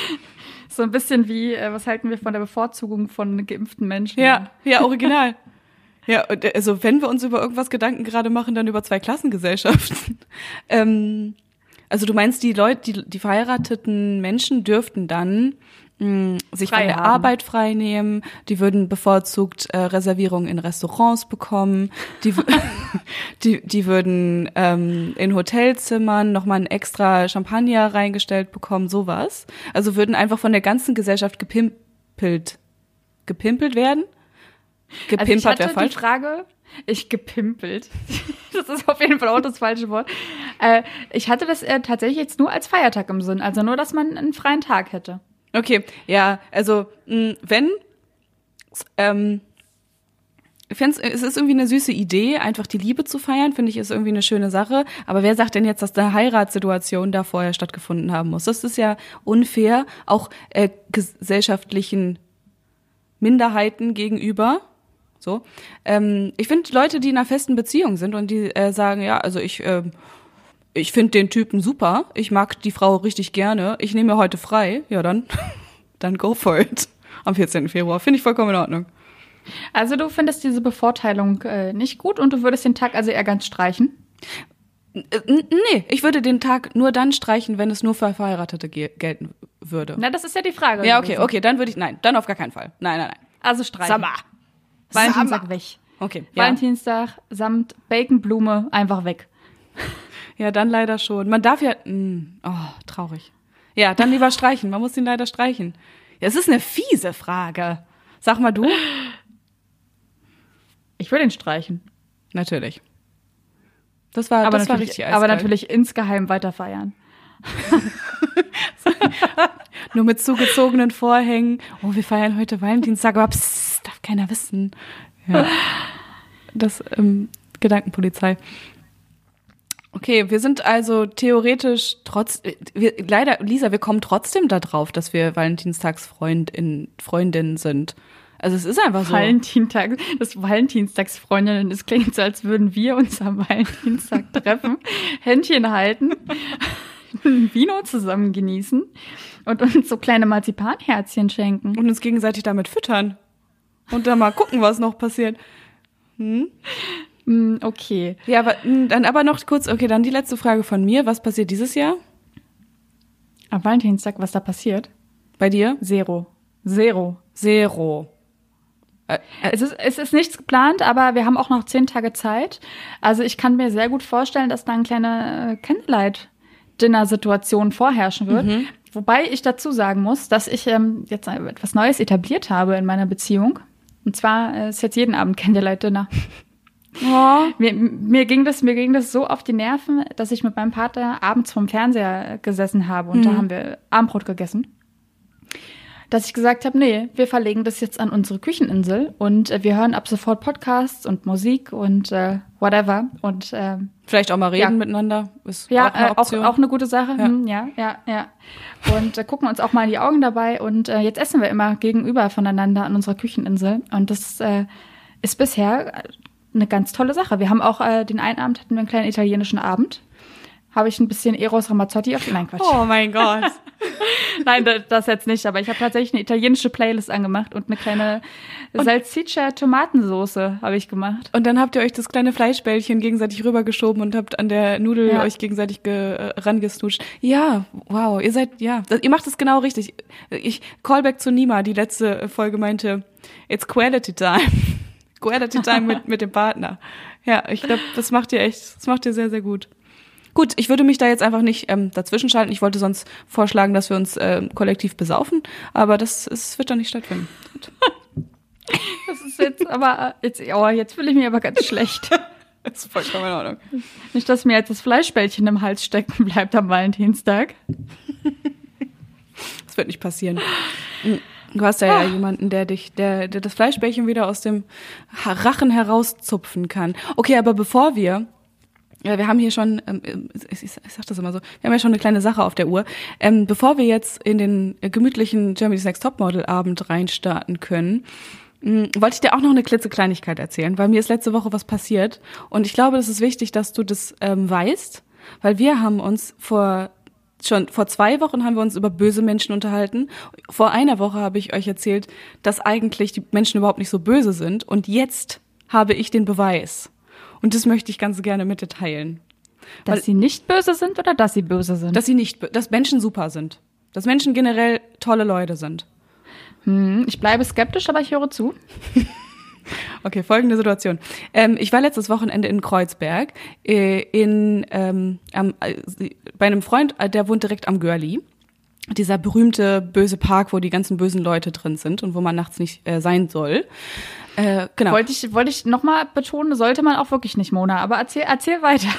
So ein bisschen wie, äh, was halten wir von der Bevorzugung von geimpften Menschen? Ja, ja, original. Ja, äh, also wenn wir uns über irgendwas Gedanken gerade machen, dann über zwei Klassengesellschaften. ähm, also du meinst, die Leute, die, die verheirateten Menschen dürften dann mh, sich Frei von der haben. Arbeit frei nehmen, die würden bevorzugt äh, Reservierungen in Restaurants bekommen, die, die, die würden ähm, in Hotelzimmern nochmal ein extra Champagner reingestellt bekommen, sowas. Also würden einfach von der ganzen Gesellschaft gepimpelt, gepimpelt werden. Also ich Gepimpert hatte wäre die falsch. Frage, ich gepimpelt. Das ist auf jeden Fall auch das falsche Wort. Äh, ich hatte das äh, tatsächlich jetzt nur als Feiertag im Sinn, also nur, dass man einen freien Tag hätte. Okay, ja, also mh, wenn ähm, ich find's, es ist irgendwie eine süße Idee, einfach die Liebe zu feiern, finde ich, ist irgendwie eine schöne Sache. Aber wer sagt denn jetzt, dass eine Heiratssituation da vorher stattgefunden haben muss? Das ist ja unfair, auch äh, gesellschaftlichen Minderheiten gegenüber. So, ähm, ich finde Leute, die in einer festen Beziehung sind und die äh, sagen, ja, also ich, ähm, ich finde den Typen super, ich mag die Frau richtig gerne, ich nehme mir heute frei, ja dann, dann go for it. Am 14. Februar finde ich vollkommen in Ordnung. Also du findest diese Bevorteilung äh, nicht gut und du würdest den Tag also eher ganz streichen. Nee, ich würde den Tag nur dann streichen, wenn es nur für Verheiratete ge gelten würde. Na, das ist ja die Frage. Ja, okay, okay, dann würde ich, nein, dann auf gar keinen Fall. Nein, nein, nein. Also streichen. Mal. Valentinstag mal. weg. Okay, ja. Valentinstag samt Baconblume einfach weg. Ja, dann leider schon. Man darf ja, mh, oh, traurig. Ja, dann lieber streichen. Man muss ihn leider streichen. Ja, es ist eine fiese Frage. Sag mal du. Ich will den streichen. Natürlich. Das war, Aber, das war natürlich, richtig aber natürlich insgeheim weiter feiern. Nur mit zugezogenen Vorhängen. Oh, wir feiern heute Valentinstag, aber psst, darf keiner wissen. Ja. Das, ähm, Gedankenpolizei. Okay, wir sind also theoretisch trotz, wir, leider, Lisa, wir kommen trotzdem da drauf, dass wir Valentinstagsfreundin, Freundinnen sind. Also es ist einfach so. Valentinstag, das Valentinstagsfreundinnen, das klingt so, als würden wir uns am Valentinstag treffen, Händchen halten, ein Vino zusammen genießen und uns so kleine Marzipanherzchen schenken. Und uns gegenseitig damit füttern. Und dann mal gucken, was noch passiert. Mm, Okay. Ja, aber mh, dann aber noch kurz, okay, dann die letzte Frage von mir. Was passiert dieses Jahr Am Valentinstag, was da passiert? bei dir? Zero. Zero. Zero. Äh, äh, Es ist, es ist nichts geplant, aber wir haben auch noch zehn Tage Zeit. Also ich kann mir sehr gut vorstellen, dass da eine kleine äh, Candlelight-Dinner-Situation vorherrschen wird. Wobei ich dazu sagen muss, dass ich ähm, jetzt etwas Neues etabliert habe in meiner Beziehung. Und zwar äh, ist jetzt jeden Abend Candlelight-Dinner. Oh. Mir, mir, ging das, mir ging das so auf die Nerven, dass ich mit meinem Vater abends vorm Fernseher gesessen habe und mhm. da haben wir Abendbrot gegessen dass ich gesagt habe, nee, wir verlegen das jetzt an unsere Kücheninsel und äh, wir hören ab sofort Podcasts und Musik und äh, whatever und äh, vielleicht auch mal reden ja. miteinander ist ja auch eine, äh, auch, auch eine gute Sache ja hm, ja ja, ja. und äh, gucken uns auch mal in die Augen dabei und äh, jetzt essen wir immer gegenüber voneinander an unserer Kücheninsel und das äh, ist bisher eine ganz tolle Sache. Wir haben auch äh, den einen Abend hatten wir einen kleinen italienischen Abend habe ich ein bisschen Eros Ramazzotti auf. Nein, Quatsch. Oh mein Gott. Nein, das jetzt nicht, aber ich habe tatsächlich eine italienische Playlist angemacht und eine kleine Salsiccia Tomatensoße habe ich gemacht. Und dann habt ihr euch das kleine Fleischbällchen gegenseitig rübergeschoben und habt an der Nudel ja. euch gegenseitig ge äh, rangesnutscht. Ja, wow, ihr seid ja, ihr macht es genau richtig. Ich Callback zu Nima, die letzte Folge meinte, it's quality time. Quality time mit mit dem Partner. Ja, ich glaube, das macht ihr echt, das macht ihr sehr sehr gut. Gut, ich würde mich da jetzt einfach nicht ähm, dazwischen schalten. Ich wollte sonst vorschlagen, dass wir uns ähm, kollektiv besaufen, aber das, das wird doch nicht stattfinden. das ist jetzt aber, jetzt, oh, jetzt fühle ich mich aber ganz schlecht. Das ist vollkommen in Ordnung. Nicht, dass mir jetzt das Fleischbällchen im Hals stecken bleibt am Valentinstag. Das wird nicht passieren. Du hast ja, ah. ja jemanden, der dich, der, der das Fleischbällchen wieder aus dem Rachen herauszupfen kann. Okay, aber bevor wir ja, wir haben hier schon, ähm, ich, ich, ich sag das immer so, wir haben ja schon eine kleine Sache auf der Uhr. Ähm, bevor wir jetzt in den gemütlichen Germany's Next Topmodel Abend reinstarten können, mh, hm, wollte ich dir auch noch eine klitzekleinigkeit erzählen, weil mir ist letzte Woche was passiert und ich glaube, das ist wichtig, dass du das ähm, weißt, weil wir haben uns vor schon vor zwei Wochen haben wir uns über böse Menschen unterhalten. Vor einer Woche habe ich euch erzählt, dass eigentlich die Menschen überhaupt nicht so böse sind und jetzt habe ich den Beweis. Und das möchte ich ganz gerne mit dir teilen. Dass Weil, sie nicht böse sind oder dass sie böse sind? Dass sie nicht, dass Menschen super sind. Dass Menschen generell tolle Leute sind. Hm, ich bleibe skeptisch, aber ich höre zu. okay, folgende Situation. Ähm, ich war letztes Wochenende in Kreuzberg äh, in, ähm, am, äh, bei einem Freund, äh, der wohnt direkt am Görli dieser berühmte böse Park, wo die ganzen bösen Leute drin sind und wo man nachts nicht äh, sein soll. Äh, genau. Wollte ich, wollte ich nochmal betonen, sollte man auch wirklich nicht, Mona. Aber erzähl, erzähl weiter.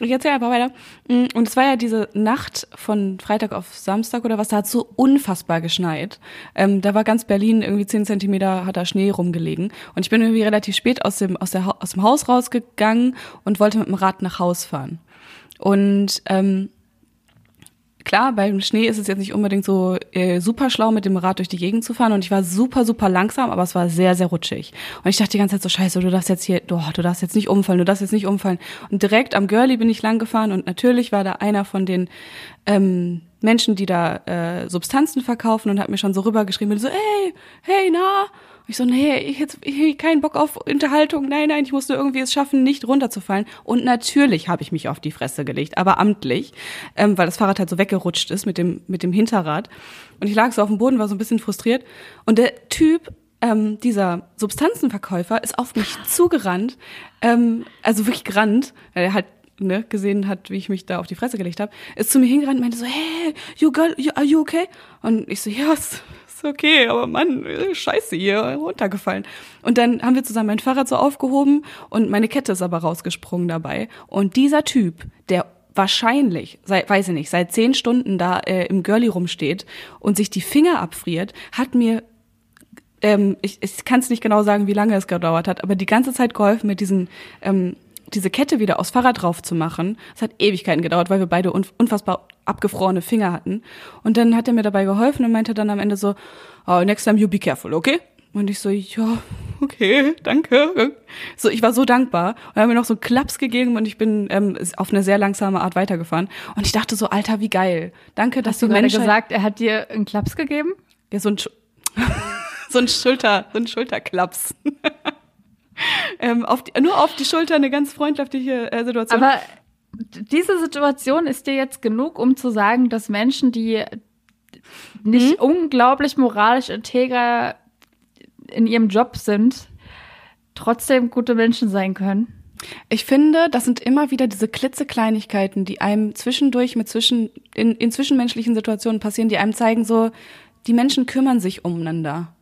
Ich erzähl einfach weiter. Mm, und es war ja diese Nacht von Freitag auf Samstag oder was, da hat so unfassbar geschneit. Ähm, da war ganz Berlin irgendwie zehn Zentimeter hat da Schnee rumgelegen. Und ich bin irgendwie relativ spät aus dem, aus, der, aus dem Haus rausgegangen und wollte mit dem Rad nach Haus fahren. Und ähm, klar, beim Schnee ist es jetzt nicht unbedingt so äh, super schlau, mit dem Rad durch die Gegend zu fahren. Und ich war super, super langsam, aber es war sehr, sehr rutschig. Und ich dachte die ganze Zeit so, scheiße, du darfst jetzt hier, oh, du darfst jetzt nicht umfallen, du darfst jetzt nicht umfallen. Und direkt am Girlie bin ich lang gefahren und natürlich war da einer von den ähm, Menschen, die da äh, Substanzen verkaufen und hat mir schon so rübergeschrieben, so, hey, hey, na, ich so, nee, ich ich, keinen Bock auf Unterhaltung. Nein, nein, ich musste irgendwie es schaffen, nicht runterzufallen. Und natürlich habe ich mich auf die Fresse gelegt, aber amtlich, ähm, weil das Fahrrad halt so weggerutscht ist mit dem mit dem Hinterrad. Und ich lag so auf dem Boden, war so ein bisschen frustriert. Und der Typ ähm, dieser Substanzenverkäufer ist auf mich zugerannt, ähm, also wirklich gerannt, weil er halt ne, gesehen hat, wie ich mich da auf die Fresse gelegt habe, ist zu mir hingerannt und meinte so, hey, you girl, you, are you okay? Und ich so, ja, okay, aber Mann, scheiße, hier runtergefallen. Und dann haben wir zusammen mein Fahrrad so aufgehoben und meine Kette ist aber rausgesprungen dabei. Und dieser Typ, der wahrscheinlich, seit, weiß ich nicht, seit zehn Stunden da äh, im Girlie rumsteht und sich die Finger abfriert, hat mir ähm, ich, ich kann es nicht genau sagen, wie lange es gedauert hat, aber die ganze Zeit geholfen, mir diesen ähm, diese Kette wieder aufs Fahrrad drauf zu machen. Es hat Ewigkeiten gedauert, weil wir beide unfassbar abgefrorene Finger hatten. Und dann hat er mir dabei geholfen und meinte dann am Ende so, oh, next time you be careful, okay? Und ich so, ja, okay, danke. So, ich war so dankbar. Und er hat mir noch so einen Klaps gegeben und ich bin ähm, auf eine sehr langsame Art weitergefahren. Und ich dachte so, Alter, wie geil. Danke, dass Hast du gerade gesagt, er hat dir einen Klaps gegeben? Ja, so ein, Sch so ein Schulter, so ein Schulterklaps. ähm, auf die, nur auf die Schulter eine ganz freundliche äh, Situation. Aber diese Situation ist dir jetzt genug, um zu sagen, dass Menschen, die nicht hm? unglaublich moralisch integer in ihrem Job sind, trotzdem gute Menschen sein können. Ich finde, das sind immer wieder diese klitzekleinigkeiten, die einem zwischendurch mit zwischen, in, in zwischenmenschlichen Situationen passieren, die einem zeigen, so, die Menschen kümmern sich umeinander.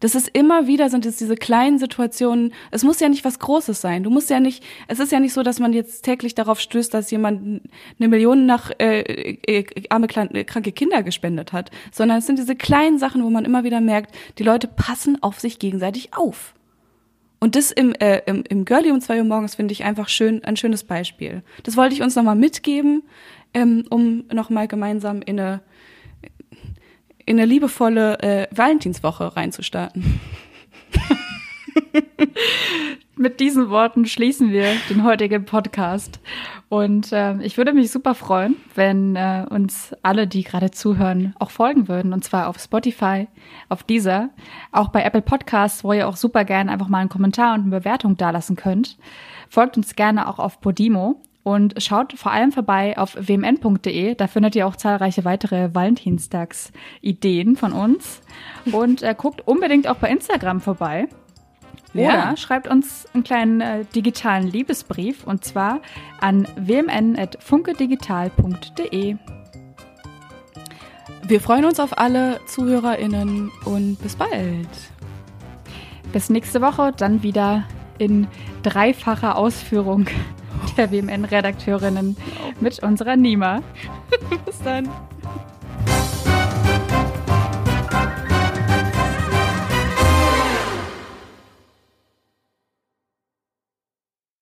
Das ist immer wieder, sind es diese kleinen Situationen. Es muss ja nicht was Großes sein. Du musst ja nicht, es ist ja nicht so, dass man jetzt täglich darauf stößt, dass jemand eine Million nach äh, äh, arme, kranke Kinder gespendet hat, sondern es sind diese kleinen Sachen, wo man immer wieder merkt, die Leute passen auf sich gegenseitig auf. Und das im, äh, im, im Girlie um zwei Uhr morgens finde ich einfach schön, ein schönes Beispiel. Das wollte ich uns nochmal mitgeben, ähm, um nochmal gemeinsam in eine, in eine liebevolle äh, Valentinswoche reinzustarten. Mit diesen Worten schließen wir den heutigen Podcast. Und äh, ich würde mich super freuen, wenn äh, uns alle, die gerade zuhören, auch folgen würden. Und zwar auf Spotify, auf dieser, auch bei Apple Podcasts, wo ihr auch super gerne einfach mal einen Kommentar und eine Bewertung dalassen könnt. Folgt uns gerne auch auf Podimo. Und schaut vor allem vorbei auf wmn.de. Da findet ihr auch zahlreiche weitere Valentinstags-Ideen von uns. Und äh, guckt unbedingt auch bei Instagram vorbei. Oder ja. schreibt uns einen kleinen äh, digitalen Liebesbrief und zwar an wmn.funkedigital.de. Wir freuen uns auf alle ZuhörerInnen und bis bald. Bis nächste Woche, dann wieder in dreifacher Ausführung der WMN-Redakteurinnen mit unserer Nima. bis dann.